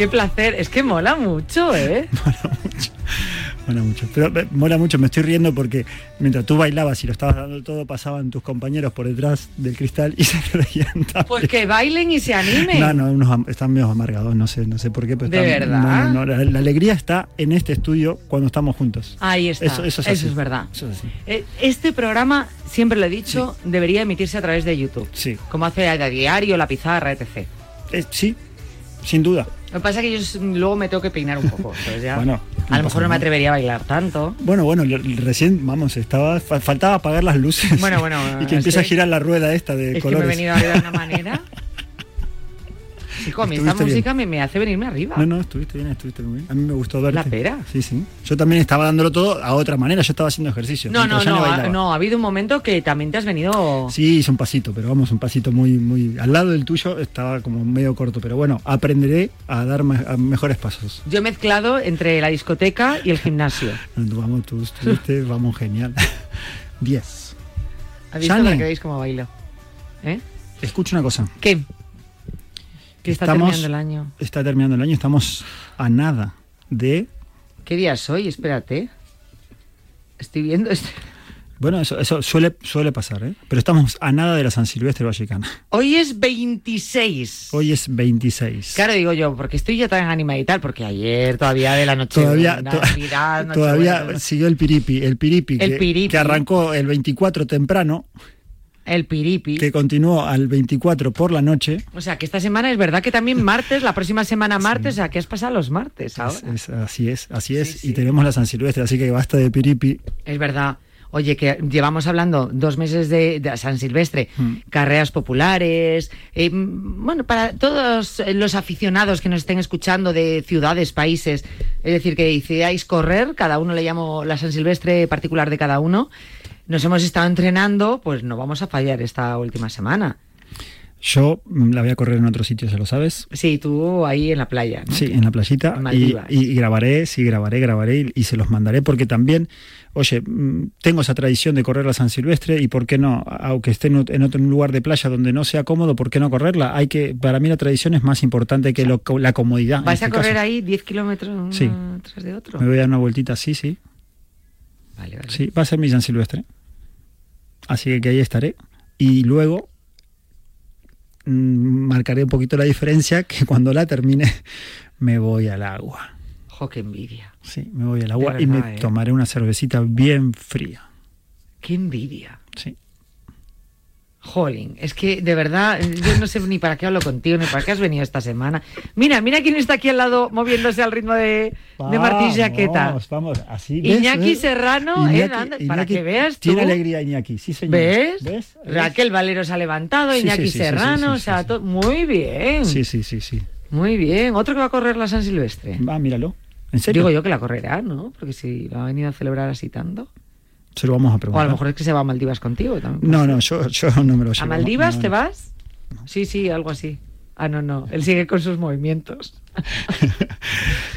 Qué placer. Es que mola mucho, ¿eh? Mola mucho. Pero eh, mola mucho, me estoy riendo porque mientras tú bailabas y lo estabas dando todo, pasaban tus compañeros por detrás del cristal y se reían también. Pues que bailen y se animen. No, no, unos están medio amargados, no sé, no sé por qué. Pero ¿De están- verdad? no, no, no, la, la alegría está en este estudio cuando estamos juntos. Ahí está. Eso, eso es, verdad. Eso es así. Eh, Este programa, siempre lo he dicho, debería emitirse a través de YouTube. Sí. Como hace a diario, la pizarra, etc. Eh, sí, sin duda. Lo que pasa es que yo luego me tengo que peinar un poco. entonces ya- Bueno, a lo mejor no me atrevería a bailar tanto. Bueno, bueno, recién, vamos, estaba fa- faltaba apagar las luces. Bueno, bueno, y que empieza a girar la rueda esta de Es que colores. me he venido arriba de una manera. Chico, a mí esta música me, me hace venirme arriba. No, no, estuviste bien, estuviste muy bien. A mí me gustó verte. La pera. Sí, sí. Yo también estaba dándolo todo a otra manera. Yo estaba haciendo ejercicio. No, no, no, ha, no, ha habido un momento que también te has venido... Sí, hice un pasito, pero vamos, un pasito muy, muy. Al lado del tuyo estaba como medio corto, pero bueno, aprenderé a dar me- a mejores pasos. Yo he mezclado entre la discoteca y el gimnasio. Vamos, tú estuviste, vamos, genial. 10. ¿Has visto que veáis cómo bailo? ¿Eh? Escucha una cosa. ¿Qué? Que está Estamos- terminando el año. Está terminando el año, estamos a nada de. ¿Qué día es hoy? Espérate. Estoy viendo... este- Bueno, eso, eso suele, suele pasar, ¿eh? Pero estamos a nada de la San Silvestre Vallecana. Hoy es 26. Hoy es 26. Claro, digo yo, porque estoy ya tan animada y tal, porque ayer todavía de la noche. Todavía, to- Navidad, todavía siguió el piripi, el piripi, El que, piripi. que arrancó el 24 temprano, el piripi. que continuó al 24 por la noche. O sea, que esta semana es verdad que también martes, la próxima semana martes, o sea, que has pasado los martes ahora. Es- es- así es, así es. Y tenemos la San Silvestre, así que basta de piripi. Es verdad. Oye, que llevamos hablando dos meses de, de San Silvestre, Mm. carreras populares, eh, mm, bueno, para todos los aficionados que nos estén escuchando de ciudades, países, es decir, que decidáis correr, cada uno le llamo la San Silvestre particular de cada uno, nos hemos estado entrenando, pues no vamos a fallar esta última semana. Yo mm, la voy a correr en otro sitio, ¿se lo sabes? Sí, tú ahí en la playa. ¿no? Sí, en la playita. En Y, grabaré, sí, grabaré, grabaré y, y se los mandaré porque también, oye, mm, tengo esa tradición de correr la San Silvestre y por qué no, aunque esté en ot- en otro lugar de playa donde no sea cómodo, ¿por qué no correrla? Hay que, para mí la tradición es más importante que lo- la comodidad. en ¿Vais a este correr caso. ahí 10 kilómetros uno Sí. tras de otro? Me voy a dar una vueltita, sí, sí. Vale, vale. Sí, va a ser mi San Silvestre. Así que, ahí estaré. Y luego mm, marcaré un poquito la diferencia que cuando la termine me voy al agua. Jo, qué envidia. Sí, me voy al agua y me ¿eh? tomaré una cervecita bien fría. Qué envidia. Sí. Jolín, es que de verdad, yo no sé ni para qué hablo contigo, ni para qué has venido esta semana. Mira, mira quién está aquí al lado moviéndose al ritmo de, de Martín Jaqueta. Vamos, vamos, así. ¿ves? Iñaki ¿Ves? Serrano, eh, Iñaki- para que veas tú. Tiene alegría Iñaki, sí señor. ¿Ves? ¿Ves? Raquel Valero se ha levantado, Iñaki sí, sí, sí, Serrano, sí, o sea, sí, to- muy bien. Sí, sí, sí, sí. Muy bien. Otro que va a correr la San Silvestre. Va, míralo. ¿En serio? Digo yo que la correrá, ¿no? Porque si lo ha venido a celebrar así tanto. Se lo vamos a O preguntar. a lo mejor es que se va a Maldivas contigo también. No, no, yo, yo no me lo llevo. ¿A Maldivas no, te no. vas? Sí, sí, algo así. Ah, no, no. Él sigue con sus movimientos.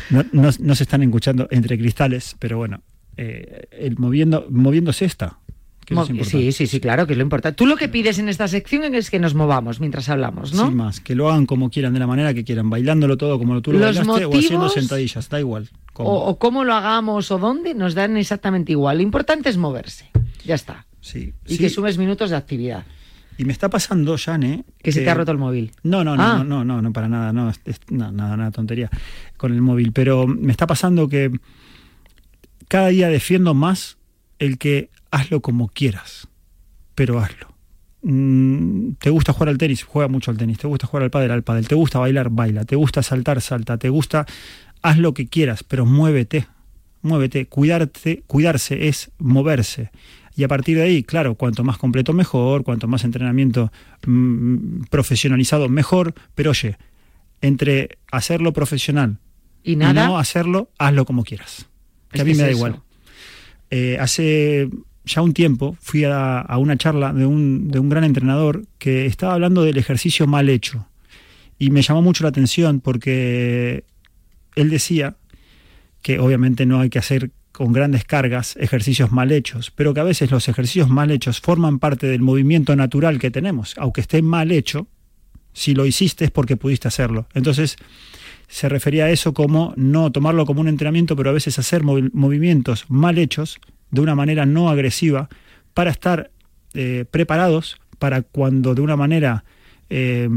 No, no- no se están escuchando entre cristales, pero bueno, eh, el moviendo, moviéndose está. Que eso Mo- es importante. sí, sí, sí, claro, que es lo importante. Tú lo que pides en esta sección es que nos movamos mientras hablamos, ¿no? Sin más, que lo hagan como quieran, de la manera que quieran, bailándolo todo como tú lo Los bailaste o haciendo motivos- sentadillas, da igual. cómo. O, o cómo lo hagamos o dónde, nos dan exactamente igual. Lo importante es moverse. Ya está. Sí, Y sí. que sumes minutos de actividad. Y me está pasando, Jane. Que se te ha roto el móvil. No, no, no, Ah. no, no, no, no, para nada, no, es- no, nada, nada, tontería con el móvil. Pero me está pasando que cada día defiendo más el que hazlo como quieras, pero hazlo. Mm, ¿Te gusta jugar al tenis? Juega mucho al tenis. ¿Te gusta jugar al pádel? Al pádel. ¿Te gusta bailar? Baila. ¿Te gusta saltar? Salta. ¿Te gusta? Haz lo que quieras, pero muévete. Muévete. Cuidarte, cuidarse es moverse. Y a partir de ahí, claro, cuanto más completo mejor, cuanto más entrenamiento mm, profesionalizado mejor, pero oye, entre hacerlo profesional Y nada. no hacerlo, hazlo como quieras. Que a mí me da eso. igual. Eh, hace ya un tiempo fui a, una charla de un, de un gran entrenador que estaba hablando del ejercicio mal hecho. Y me llamó mucho la atención porque él decía que obviamente no hay que hacer con grandes cargas ejercicios mal hechos, pero que a veces los ejercicios mal hechos forman parte del movimiento natural que tenemos. Aunque esté mal hecho, si lo hiciste es porque pudiste hacerlo. Entonces, se refería a eso como no tomarlo como un entrenamiento, pero a veces hacer movi- movimientos mal hechos de una manera no agresiva para estar eh, preparados para cuando de una manera eh,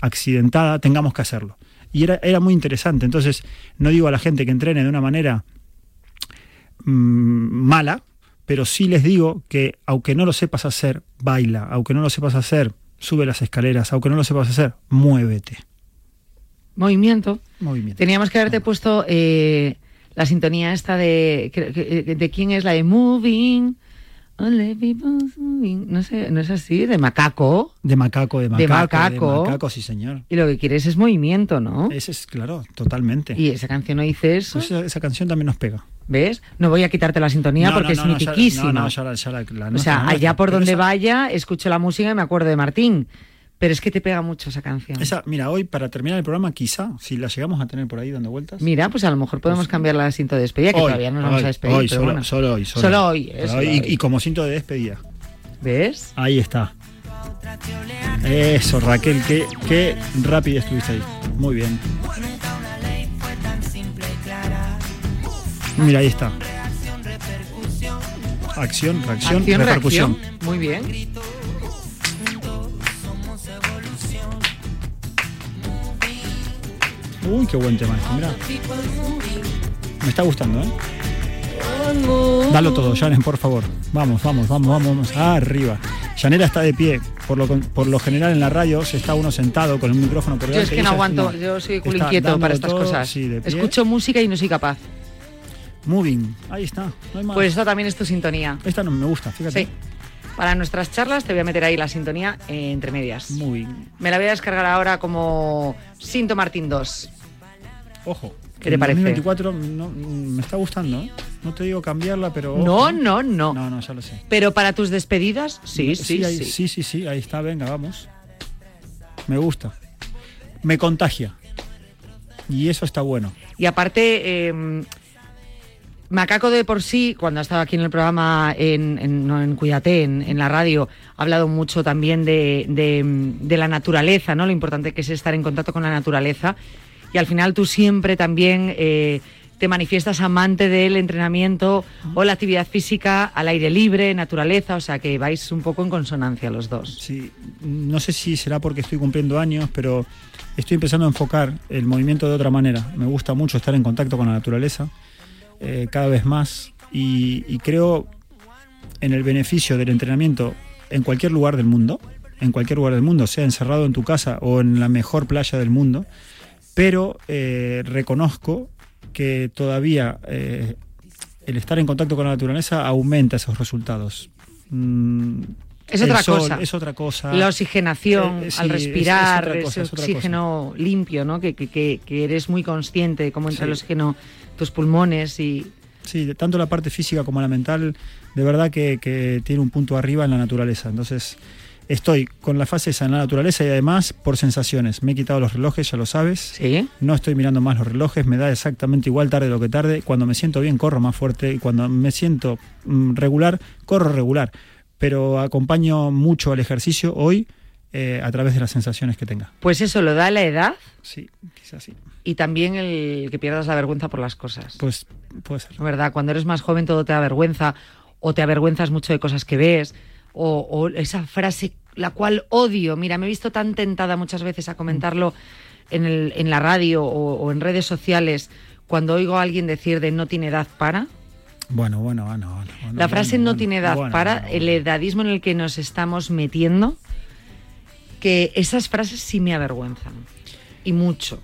accidentada tengamos que hacerlo. Y era, era muy interesante. Entonces, no digo a la gente que entrene de una manera mm, mala, pero sí les digo que aunque no lo sepas hacer, baila, aunque no lo sepas hacer, sube las escaleras, aunque no lo sepas hacer, muévete. Movimiento. Movimiento. Teníamos que haberte puesto eh, la sintonía esta de. que- ¿De quién es la de Moving? No sé, no es así, de macaco. De macaco, de De macaco. De macaco, sí, señor. Y lo que quieres es movimiento, ¿no? Ese es, claro, totalmente. Y esa canción no dice eso. Pues esa, esa canción también nos pega. ¿Ves? No voy a quitarte la sintonía No, porque no, no, es mitiquísima. no, no, ya la- ya la- la o sea, allá por donde esa- vaya, escucho la música y me acuerdo de Martín. Pero es que te pega mucho esa canción. Esa, mira, hoy para terminar el programa, quizá, si la llegamos a tener por ahí dando vueltas. Mira, pues a lo mejor podemos cambiar la cinta de despedida, que Hoy, todavía no nos vamos hoy, a despedir. hoy, pero solo, bueno. solo hoy. Solo, Solo hoy, solo y, hoy. y como cinto de despedida. ¿Ves? Ahí está. Eso, Raquel, qué, qué rápido estuviste ahí. Muy bien. Mira, ahí está. Acción, reacción, Acción, repercusión. reacción. Muy bien. Uy, qué buen tema este, mira. Me está gustando, ¿eh? Dalo todo, Janet, por favor. Vamos, vamos, vamos, vamos, vamos. Arriba. Yanela está de pie. Por lo, por lo general en la radio se está uno sentado con el micrófono por Yo es que no aguanto, yo soy culo inquieto para estas todo, cosas. sí. Escucho música y no soy capaz. Moving. Ahí está. No hay más. Pues esto también es tu sintonía. Esta no me gusta, fíjate. Sí. Para nuestras charlas te voy a meter ahí la sintonía eh, entre medias. Moving. Me la voy a descargar ahora como Sinto Martín 2. Ojo. ¿Qué te parece? 2024 no, me está gustando. ¿eh? No te digo cambiarla, pero... No, no, no. No, no, ya lo sé. Pero para tus despedidas, sí, sí, sí. Sí, sí, sí, sí, ahí está, venga, vamos. Me gusta. Me contagia. Y eso está bueno. Y aparte, eh, Macaco de por sí, cuando ha estado aquí en el programa, en, en, no, en Cuídate, en, la radio, ha hablado mucho también de, de, la naturaleza, ¿no? Lo importante que es estar en contacto con la naturaleza. Y al final tú siempre también eh, te manifiestas amante del entrenamiento o la actividad física al aire libre, naturaleza, o sea que vais un poco en consonancia los dos. Sí, no sé si será porque estoy cumpliendo años, pero estoy empezando a enfocar el movimiento de otra manera. Me gusta mucho estar en contacto con la naturaleza eh, cada vez más y, creo en el beneficio del entrenamiento en cualquier lugar del mundo, en cualquier lugar del mundo, sea encerrado en tu casa o en la mejor playa del mundo, pero eh, reconozco que todavía eh, el estar en contacto con la naturaleza aumenta esos resultados. Mm, es otra cosa. Es otra cosa. La oxigenación al respirar, ese oxígeno limpio, ¿no? Que, que, que, eres muy consciente de cómo entra el oxígeno tus pulmones y... Sí, tanto la parte física como la mental, de verdad que, tiene un punto arriba en la naturaleza. Entonces, estoy con la fase esa en la naturaleza y además por sensaciones. Me he quitado los relojes, ya lo sabes. Sí. No estoy mirando más los relojes, me da exactamente igual tarde lo que tarde. Cuando me siento bien, corro más fuerte y cuando me siento mm, regular, corro regular. Pero acompaño mucho al ejercicio hoy eh, a través de las sensaciones que tenga. Pues eso lo da la edad. Sí, quizás sí y también el que pierdas la vergüenza por las cosas. Pues puede ser. ¿Verdad? Cuando eres más joven todo te da vergüenza o te avergüenzas mucho de cosas que ves o, esa frase la cual odio. Mira, me he visto tan tentada muchas veces a comentarlo en, el, en la radio o, en redes sociales cuando oigo a alguien decir de no tiene edad para. Bueno, bueno, bueno. bueno la frase no tiene edad para, el edadismo en el que nos estamos metiendo, que esas frases sí me avergüenzan. Y mucho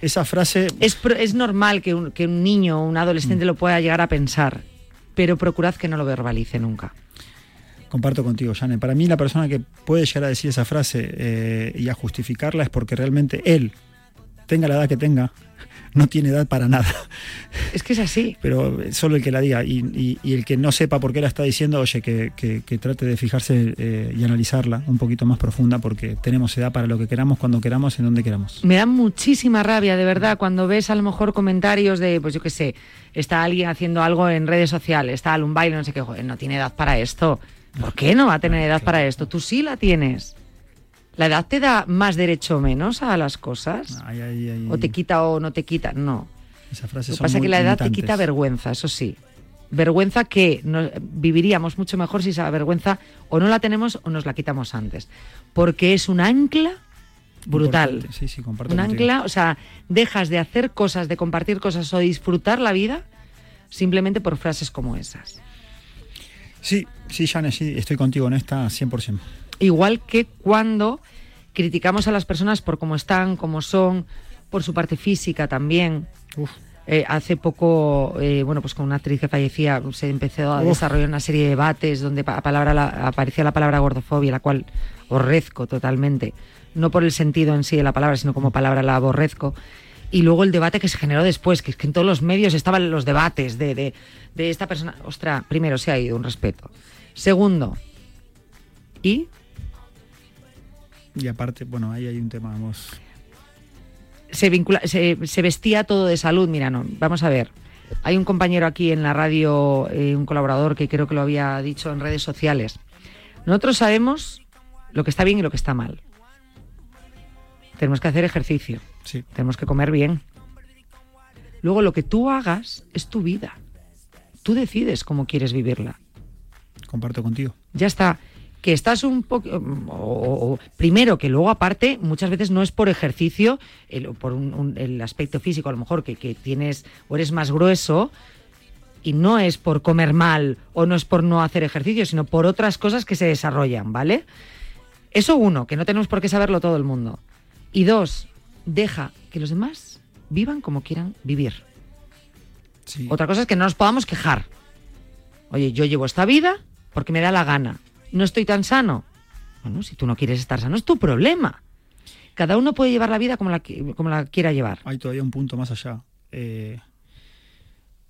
esa frase... Es, es normal que un, que un niño o un adolescente mm. lo pueda llegar a pensar, pero procurad que no lo verbalice nunca. Comparto contigo, Jane. Para mí la persona que puede llegar a decir esa frase eh, y a justificarla es porque realmente él, tenga la edad que tenga, no tiene edad para nada. Es que es así. Pero solo el que la diga y, el que no sepa por qué la está diciendo, oye, que, trate de fijarse eh, y analizarla un poquito más profunda porque tenemos edad para lo que queramos, cuando queramos, en donde queramos. Me da muchísima rabia, de verdad, cuando ves a lo mejor comentarios de, pues yo qué sé, está alguien haciendo algo en redes sociales, está un baile, no sé qué, joder, no tiene edad para esto. ¿Por qué no va a tener edad para esto? Tú sí la tienes. ¿La edad te da más derecho o menos a las cosas? ¿O te quita o no te quita? No. Esa frase Lo que pasa es que la edad te quita vergüenza, eso sí. Vergüenza que viviríamos mucho mejor si esa vergüenza o no la tenemos o nos la quitamos antes. Porque es un ancla brutal. Sí, sí, comparto un ancla, o sea, dejas de hacer cosas, de compartir cosas o disfrutar la vida simplemente por frases como esas. Sí, sí, Jane, sí, estoy contigo en esta 100%. Igual que cuando criticamos a las personas por cómo están, cómo son, por su parte física también. Eh, hace poco, eh, bueno, pues con una actriz que fallecía, se empezó a desarrollar una serie de debates donde palabra aparecía la palabra gordofobia, la cual aborrezco totalmente. No por el sentido en sí de la palabra, sino como palabra la aborrezco. Y luego el debate que se generó después, que es que en todos los medios estaban los debates de, de, de esta persona. Ostra, primero, se ha ido un respeto. Segundo, ¿y y aparte, bueno, ahí hay un tema, vamos. Se, vincula, se, vestía todo de salud, mira, no, vamos a ver. Hay un compañero aquí en la radio, eh, un colaborador que creo que lo había dicho en redes sociales. Nosotros sabemos lo que está bien y lo que está mal. Tenemos que hacer ejercicio. Sí. Tenemos que comer bien. Luego lo que tú hagas es tu vida. Tú decides cómo quieres vivirla. Comparto contigo. Ya está que estás un poco, primero que luego aparte muchas veces no es por ejercicio, el, por el aspecto físico a lo mejor que, que, tienes o eres más grueso y no es por comer mal o no es por no hacer ejercicio, sino por otras cosas que se desarrollan, ¿vale? Eso uno, que no tenemos por qué saberlo todo el mundo. Y dos, deja que los demás vivan como quieran vivir. Otra cosa es que no nos podamos quejar. Oye, yo llevo esta vida porque me da la gana no estoy tan sano. Bueno, si tú no quieres estar sano, es tu problema. Cada uno puede llevar la vida como la, como la quiera llevar. Hay todavía un punto más allá. Eh,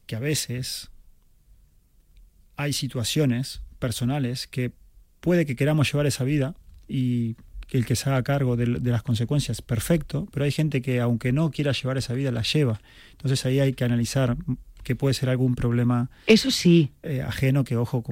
que a veces hay situaciones personales que puede que queramos llevar esa vida y el que se haga cargo de, las consecuencias, perfecto, pero hay gente que aunque no quiera llevar esa vida, la lleva. Entonces ahí hay que analizar que puede ser algún problema eso sí. eh, ajeno que ojo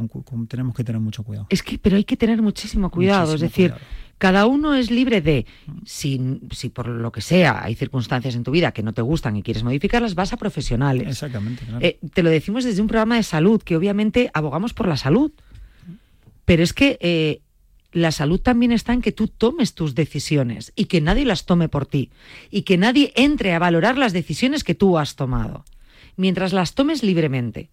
tenemos que tener mucho cuidado. Es que pero hay que tener muchísimo cuidado es decir cada uno es libre de mm. si, si por lo que sea hay circunstancias en tu vida que no te gustan y quieres modificarlas vas a profesionales. Exactamente eh, te lo decimos desde un programa de salud que obviamente abogamos por la salud. Pero es que eh, la salud también está en que tú tomes tus decisiones y que nadie las tome por ti y que nadie entre a valorar las decisiones que tú has tomado. Mientras las tomes libremente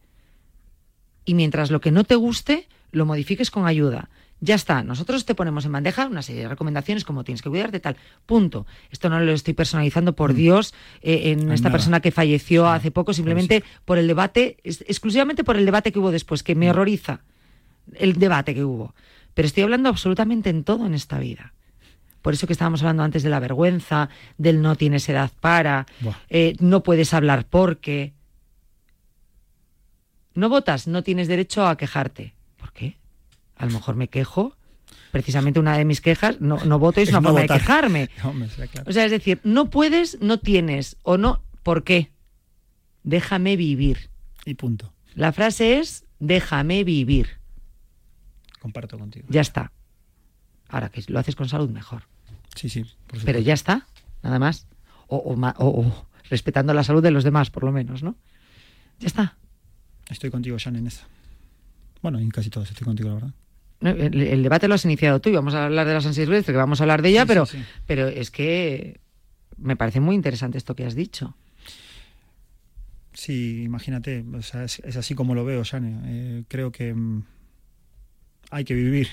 y mientras lo que no te guste lo modifiques con ayuda. Ya está, nosotros te ponemos en bandeja una serie de recomendaciones como tienes que cuidarte tal. Punto. Esto no lo estoy personalizando por mm. Dios eh, en esta persona que falleció hace poco, simplemente por el debate, exclusivamente por el debate que hubo después, que me mm. horroriza el debate que hubo pero estoy hablando absolutamente en todo en esta vida. Por eso que estábamos hablando antes de la vergüenza, del no tienes edad para, eh, no puedes hablar porque. No votas, no tienes derecho a quejarte. ¿Por qué? A lo mejor me quejo. Precisamente una de mis quejas, no, no voto y es una forma de quejarme. O sea, es decir, no puedes, no tienes o no. ¿Por qué? Déjame vivir. Y punto. La frase es, déjame vivir. Comparto contigo. Ya está. Ahora que lo haces con salud, mejor. Sí, sí. Pero ya está, nada más. O, respetando la salud de los demás, por lo menos, ¿no? Ya está. Estoy contigo, Shan, en esa. Bueno, en casi todos estoy contigo, la verdad. El, debate lo has iniciado tú y vamos a hablar de la San Silvestre, que vamos a hablar de ella, pero, pero es que me parece muy interesante esto que has dicho. Sí, imagínate, es, así como lo veo, Shane. Eh, creo que mm, hay que vivir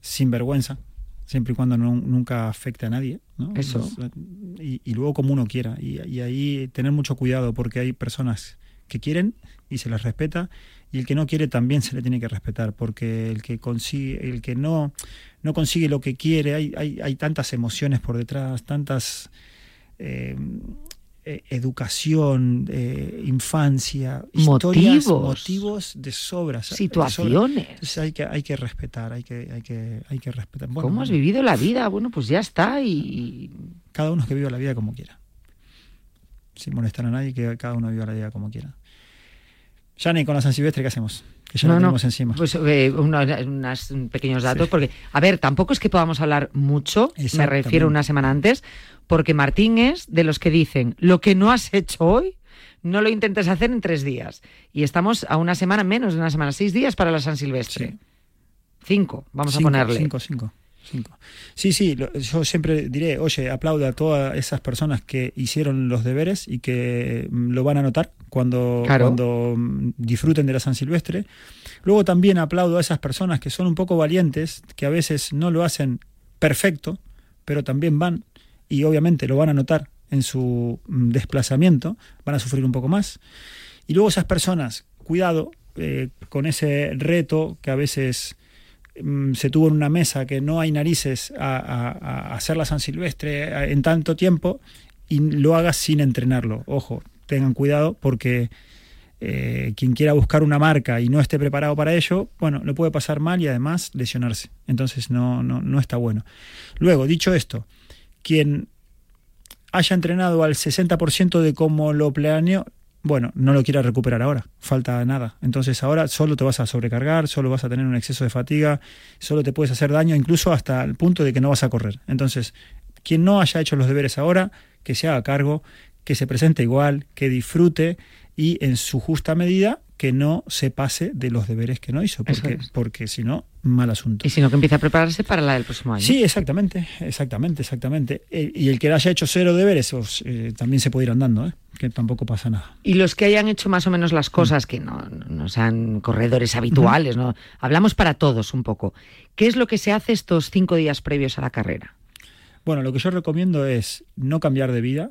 sin vergüenza, siempre y cuando no, nunca afecte a nadie. Eso. Y, luego como uno quiera. Y, ahí tener mucho cuidado porque hay personas que quieren y se les respeta y el que no quiere también se le tiene que respetar porque el que consigue el que no no consigue lo que quiere hay, hay, hay tantas emociones por detrás tantas eh, eh, educación, eh, infancia, motivos, motivos de sobra. Situaciones. hay, que, hay que respetar, hay que, hay que, hay que respetar. ¿Cómo has vivido la vida? Bueno, pues ya está. y Cada uno que viva la vida como quiera. Sin molestar a nadie, que cada uno viva la vida como quiera. Yani, con la San Silvestre, ¿qué hacemos? Que ya no, tenemos encima. Pues eh, unos, pequeños datos, porque, a ver, tampoco es que podamos hablar mucho, me refiero una semana antes, porque Martín es de los que dicen, lo que no has hecho hoy, no lo intentes hacer en tres días. Y estamos a una semana, menos de una semana, seis días para la San Silvestre. Cinco, vamos a ponerle. Cinco, cinco. Cinco. Sí, sí, yo siempre diré, oye, aplaudo a todas esas personas que hicieron los deberes y que mm, lo van a notar cuando, cuando mm, disfruten de la San Silvestre. Luego también aplaudo a esas personas que son un poco valientes, que a veces no lo hacen perfecto, pero también van y obviamente lo van a notar en su mm, desplazamiento, van a sufrir un poco más. Y luego esas personas, cuidado eh, con ese reto que a veces se tuvo en una mesa, que no hay narices a, hacer la San Silvestre en tanto tiempo y lo hagas sin entrenarlo. Ojo, tengan cuidado porque eh, quien quiera buscar una marca y no esté preparado para ello, bueno, lo puede pasar mal y además lesionarse. Entonces no, no, no está bueno. Luego, dicho esto, quien haya entrenado al 60% de cómo lo planeó, bueno, no lo quiera recuperar ahora, falta nada. Entonces ahora solo te vas a sobrecargar, solo vas a tener un exceso de fatiga, solo te puedes hacer daño, incluso hasta el punto de que no vas a correr. Entonces, quien no haya hecho los deberes ahora, que se haga cargo, que se presente igual, que disfrute y en su justa medida que no se pase de los deberes que no hizo, porque, porque si no, mal asunto. Y si no, que empiece a prepararse para la del próximo año. Sí, exactamente, exactamente, exactamente. Eh, y el que haya hecho cero deberes, pues, eh, también se puede ir andando, ¿eh? que tampoco pasa nada. Y los que hayan hecho más o menos las cosas, que no, no sean corredores habituales, ¿no? Hablamos para todos un poco. ¿Qué es lo que se hace estos cinco días previos a la carrera? Bueno, lo que yo recomiendo es no cambiar de vida,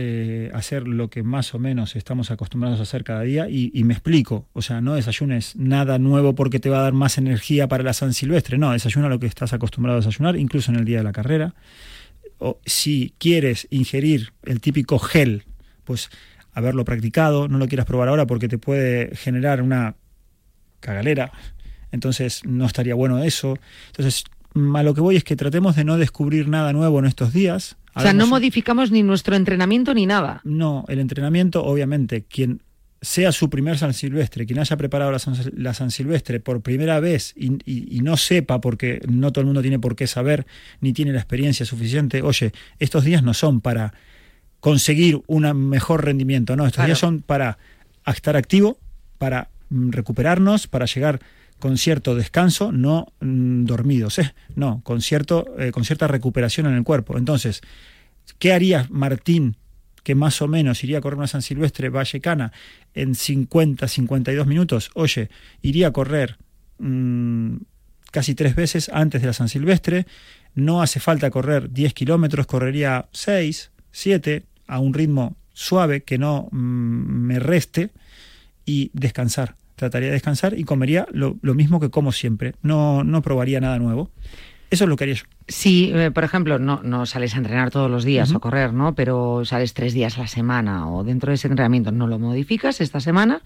eh, hacer lo que más o menos estamos acostumbrados a hacer cada día y, me explico, o sea, no desayunes nada nuevo porque te va a dar más energía para la San Silvestre, no, desayuna lo que estás acostumbrado a desayunar, incluso en el día de la carrera. si quieres ingerir el típico gel, pues haberlo practicado, no lo quieras probar ahora porque te puede generar una cagalera, entonces no estaría bueno eso. Entonces, a lo que voy es que tratemos de no descubrir nada nuevo en estos días. O sea, no modificamos ni nuestro entrenamiento ni nada. No, el entrenamiento, obviamente, quien sea su primer San Silvestre, quien haya preparado la San, Silvestre por primera vez y, no sepa, porque no todo el mundo tiene por qué saber, ni tiene la experiencia suficiente, oye, estos días no son para conseguir un mejor rendimiento, no, estos días son para estar activo, para mm, recuperarnos, para llegar con cierto descanso, no mm, dormidos, ¿eh? no, con, cierto, eh, con cierta recuperación en el cuerpo. Entonces, ¿qué haría Martín, que más o menos iría a correr una San Silvestre Vallecana en 50, 52 minutos? Oye, iría a correr mm, casi tres veces antes de la San Silvestre, no hace falta correr 10 kilómetros, correría 6, 7, a un ritmo suave que no mm, me reste y descansar trataría de descansar y comería lo, mismo que como siempre. No, no probaría nada nuevo. Eso es lo que haría yo. Si, eh, por ejemplo, no, no sales a entrenar todos los días o a correr, ¿no? Pero sales tres días a la semana o dentro de ese entrenamiento no lo modificas esta semana.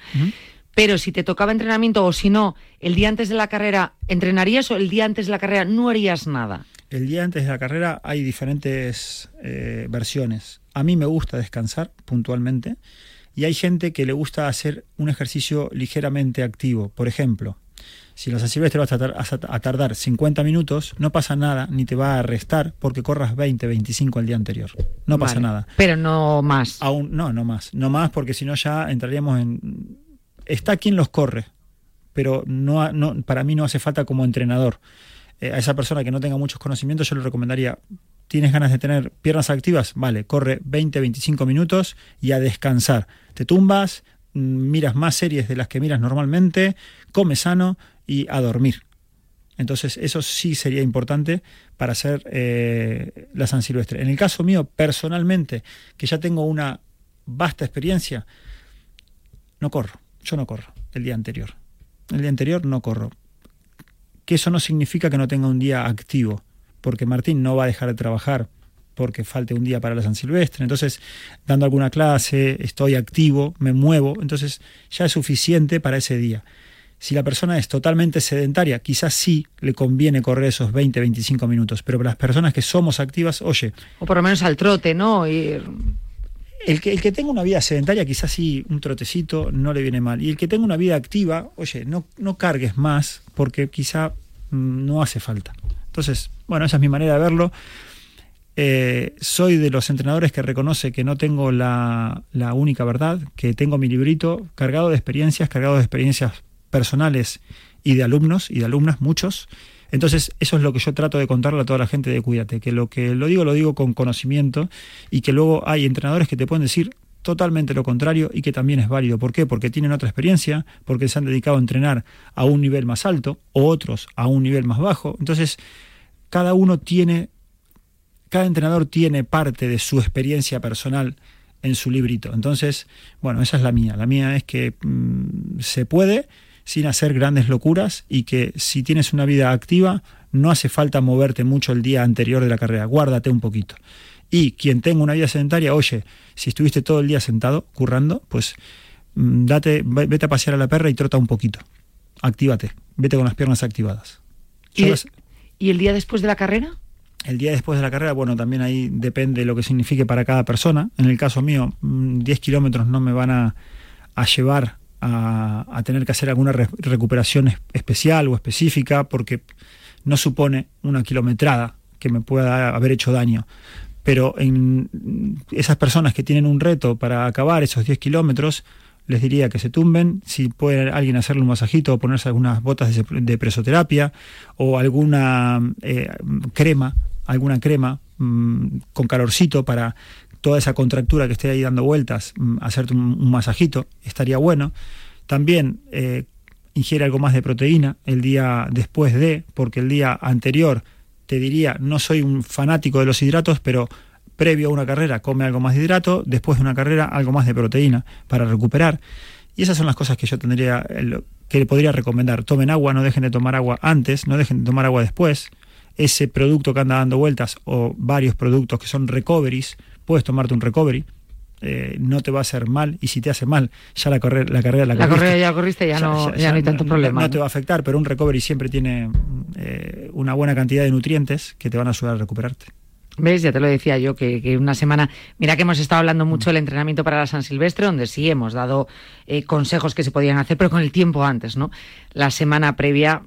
Pero si te tocaba entrenamiento o si no, el día antes de la carrera, ¿entrenarías o el día antes de la carrera no harías nada? El día antes de la carrera hay diferentes eh, versiones. A mí me gusta descansar puntualmente. Y hay gente que le gusta hacer un ejercicio ligeramente activo. Por ejemplo, si la San Silvestre vas a, tardar 50 minutos, no pasa nada, ni te va a restar porque corras 20, 25 el día anterior. No pasa nada. Pero no más. Aún, no, no más. No más porque si no ya entraríamos en... Está quien los corre, pero no, no, para mí no hace falta como entrenador. Eh, a esa persona que no tenga muchos conocimientos yo le recomendaría tienes ganas de tener piernas activas, vale, corre 20, 25 minutos y a descansar. Te tumbas, mm, miras más series de las que miras normalmente, comes sano y a dormir. Entonces eso sí sería importante para hacer eh, la San Silvestre. En el caso mío, personalmente, que ya tengo una vasta experiencia, no corro, yo no corro el día anterior. El día anterior no corro. Que eso no significa que no tenga un día activo porque Martín no va a dejar de trabajar porque falte un día para la San Silvestre. Entonces, dando alguna clase, estoy activo, me muevo, entonces ya es suficiente para ese día. Si la persona es totalmente sedentaria, quizás sí le conviene correr esos 20, 25 minutos, pero para las personas que somos activas, oye... O por lo menos al trote, ¿no? El que, el que tenga una vida sedentaria, quizás sí, un trotecito no le viene mal. Y el que tenga una vida activa, oye, no, no cargues más porque quizá mm, no hace falta. Entonces, bueno, esa es mi manera de verlo. Eh, soy de los entrenadores que reconoce que no tengo la, única verdad, que tengo mi librito cargado de experiencias, cargado de experiencias personales y de alumnos y de alumnas, muchos. Entonces, eso es lo que yo trato de contarle a toda la gente de Cuídate, que lo que lo digo, lo digo con conocimiento y que luego hay entrenadores que te pueden decir totalmente lo contrario y que también es válido. ¿Por qué? Porque tienen otra experiencia, porque se han dedicado a entrenar a un nivel más alto o otros a un nivel más bajo. Entonces, cada uno tiene, cada entrenador tiene parte de su experiencia personal en su librito. Entonces, bueno, esa es la mía. La mía es que mm, se puede sin hacer grandes locuras y que si tienes una vida activa no hace falta moverte mucho el día anterior de la carrera, guárdate un poquito. Y quien tenga una vida sedentaria, oye, si estuviste todo el día sentado, currando, pues mm, date, vete a pasear a la perra y trota un poquito. Actívate, vete con las piernas activadas. ¿Y, el día después de la carrera? El día después de la carrera, bueno, también ahí depende de lo que signifique para cada persona. En el caso mío, 10 mm, kilómetros no me van a, llevar a, tener que hacer alguna recuperación especial o específica porque no supone una kilometrada que me pueda haber hecho daño pero en esas personas que tienen un reto para acabar esos 10 kilómetros, les diría que se tumben, si puede alguien hacerle un masajito o ponerse algunas botas de, presoterapia o alguna eh, crema, alguna crema mm, con calorcito para toda esa contractura que esté ahí dando vueltas, mm, hacerte un, masajito, estaría bueno. También eh, ingiere algo más de proteína el día después de, porque el día anterior te diría, no soy un fanático de los hidratos, pero previo a una carrera come algo más de hidrato, después de una carrera algo más de proteína para recuperar. Y esas son las cosas que yo tendría, que le podría recomendar. Tomen agua, no dejen de tomar agua antes, no dejen de tomar agua después. ese producto que anda dando vueltas o varios productos que son recoveries, puedes tomarte un recovery, eh, no te va a hacer mal y si te hace mal, ya la, correr, la carrera la, la corrida ya corriste, ya, no, ya, no hay tanto problema. No, te va a afectar, pero un recovery siempre tiene eh, una buena cantidad de nutrientes que te van a ayudar a recuperarte. ¿Ves? Ya te lo decía yo, que, una semana... Mira que hemos estado hablando mucho del entrenamiento para la San Silvestre, donde sí hemos dado eh, consejos que se podían hacer, pero con el tiempo antes, ¿no? La semana previa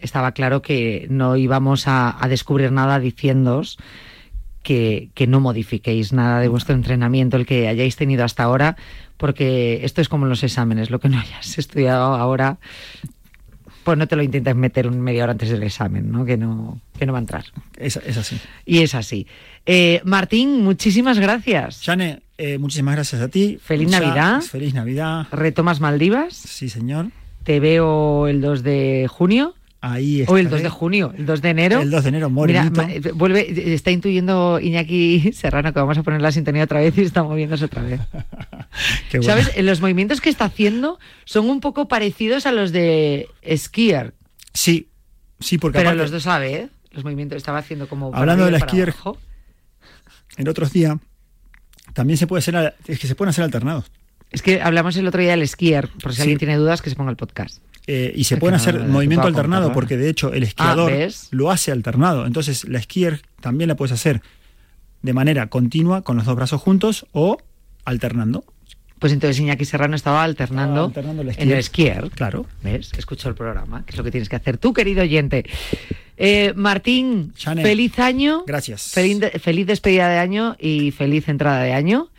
estaba claro que no íbamos a, descubrir nada diciéndoos que, que, no modifiquéis nada de vuestro entrenamiento, el que hayáis tenido hasta ahora, porque esto es como los exámenes, lo que no hayas estudiado ahora pues no te lo intentes meter un media hora antes del examen, ¿no? Que no, que no va a entrar. Es, así. Y es así. Eh, Martín, muchísimas gracias. Jane, eh, muchísimas gracias a ti. Feliz Navidad. Feliz Navidad. ¿Retomas Maldivas? Sí, señor. Te veo el 2 de junio. Ahí O el 2 de junio, el 2 de enero. El 2 de enero. Mira, vuelve, está intuyendo Iñaki Serrano que vamos a poner la sintonía otra vez y está moviéndose otra vez. Qué. ¿Sabes? Los movimientos que está haciendo son un poco parecidos a los de skier. Sí, sí, porque Pero los dos a ver, los movimientos estaba haciendo como... Hablando del skier, en otros días también se puede hacer, es que se pueden hacer alternados. Es que hablamos el otro día del skier, por si alguien tiene dudas que se ponga el podcast. Eh, y se pueden hacer movimiento alternado, porque de hecho el esquiador ah, lo hace alternado. Entonces la skier también la puedes hacer de manera continua con los dos brazos juntos o alternando. Pues entonces Iñaki Serrano estaba alternando, en el skier. Claro. ¿Ves? Escucho el programa, que es lo que tienes que hacer tú, querido oyente. Eh, Martín, feliz año. Gracias. Feliz, feliz despedida de año y feliz entrada de año.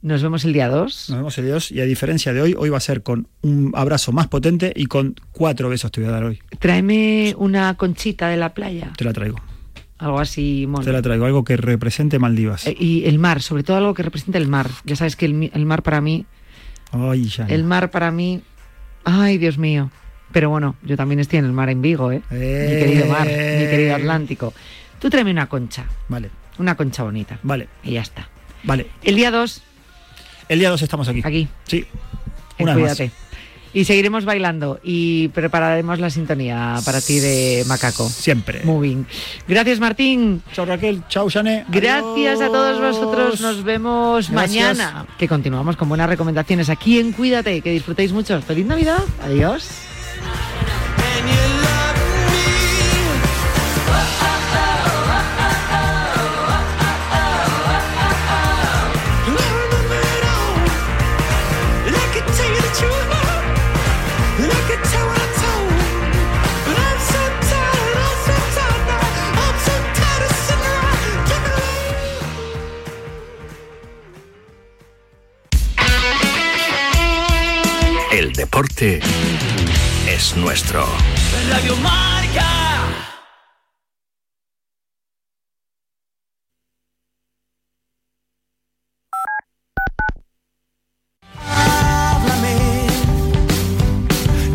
Nos vemos el día 2. Nos vemos el día 2 y a diferencia de hoy, hoy va a ser con un abrazo más potente y con cuatro besos te voy a dar hoy. Tráeme una conchita de la playa. Te la traigo. Algo así mono. Te la traigo, algo que represente Maldivas. Eh, y el mar, sobre todo algo que represente el mar. Ya sabes que el, mar para mí... Ay, ya. El mar para mí... Ay, Dios mío. Pero bueno, yo también estoy en el mar en Vigo, ¿eh? Mi querido mar, mi querido Atlántico. Tú tráeme una concha. Vale. Una concha bonita. Vale. Y ya está. Vale. El día 2 el día 2 estamos aquí. Aquí. Sí. Una Cuídate. Y seguiremos bailando y prepararemos la sintonía para ti de Macaco. Siempre. Moving. Gracias, Martín. Chao, Raquel. Chao, Shane. Gracias a todos vosotros. Nos vemos mañana. Que continuamos con buenas recomendaciones aquí en Cuídate. Que disfrutéis mucho. Feliz Navidad. Adiós. Deporte es nuestro. Radio Marca.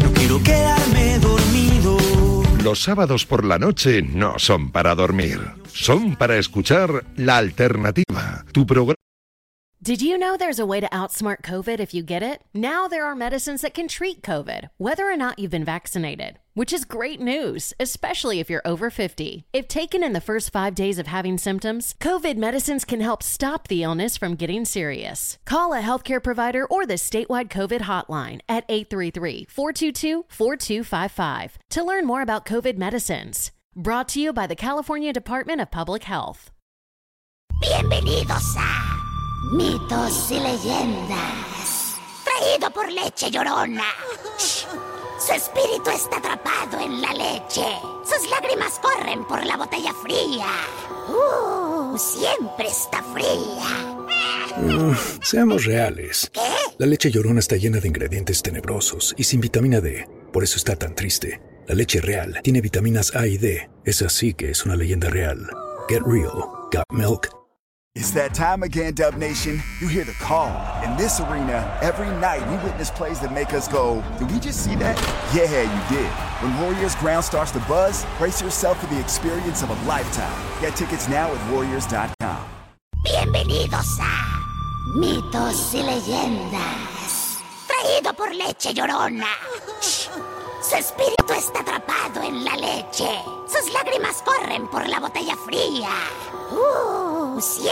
No quiero quedarme dormido. Los sábados por la noche no son para dormir, son para escuchar La Alternativa, tu programa Did you know there's a way to outsmart COVID if you get it? Now there are medicines that can treat COVID, whether or not you've been vaccinated, which is great news, especially if you're over 50. If taken in the first five days of having symptoms, COVID medicines can help stop the illness from getting serious. Call a healthcare provider or the statewide COVID hotline at 833 422 4255 to learn more about COVID medicines. Brought to you by the California Department of Public Health. Bienvenidos a Mitos y leyendas. Traído por leche llorona. Su espíritu está atrapado en la leche. Sus lágrimas corren por la botella fría. Uh, siempre está fría. Seamos reales. ¿Qué? La leche llorona está llena de ingredientes tenebrosos y sin vitamina D. Por eso está tan triste. La leche real tiene vitaminas A y D. Es así que es una leyenda real. Get real. Got milk. It's that time again, Dub Nation. You hear the call. In this arena, every night we witness plays that make us go, did we just see that? Yeah, you did. When Warriors ground starts to buzz, brace yourself for the experience of a lifetime. Get tickets now at Warriors.com. Bienvenidos a Mitos y Leyendas. Traído por Leche Llorona. Su espíritu está atrapado en la leche. Sus lágrimas corren por la botella fría. Uh,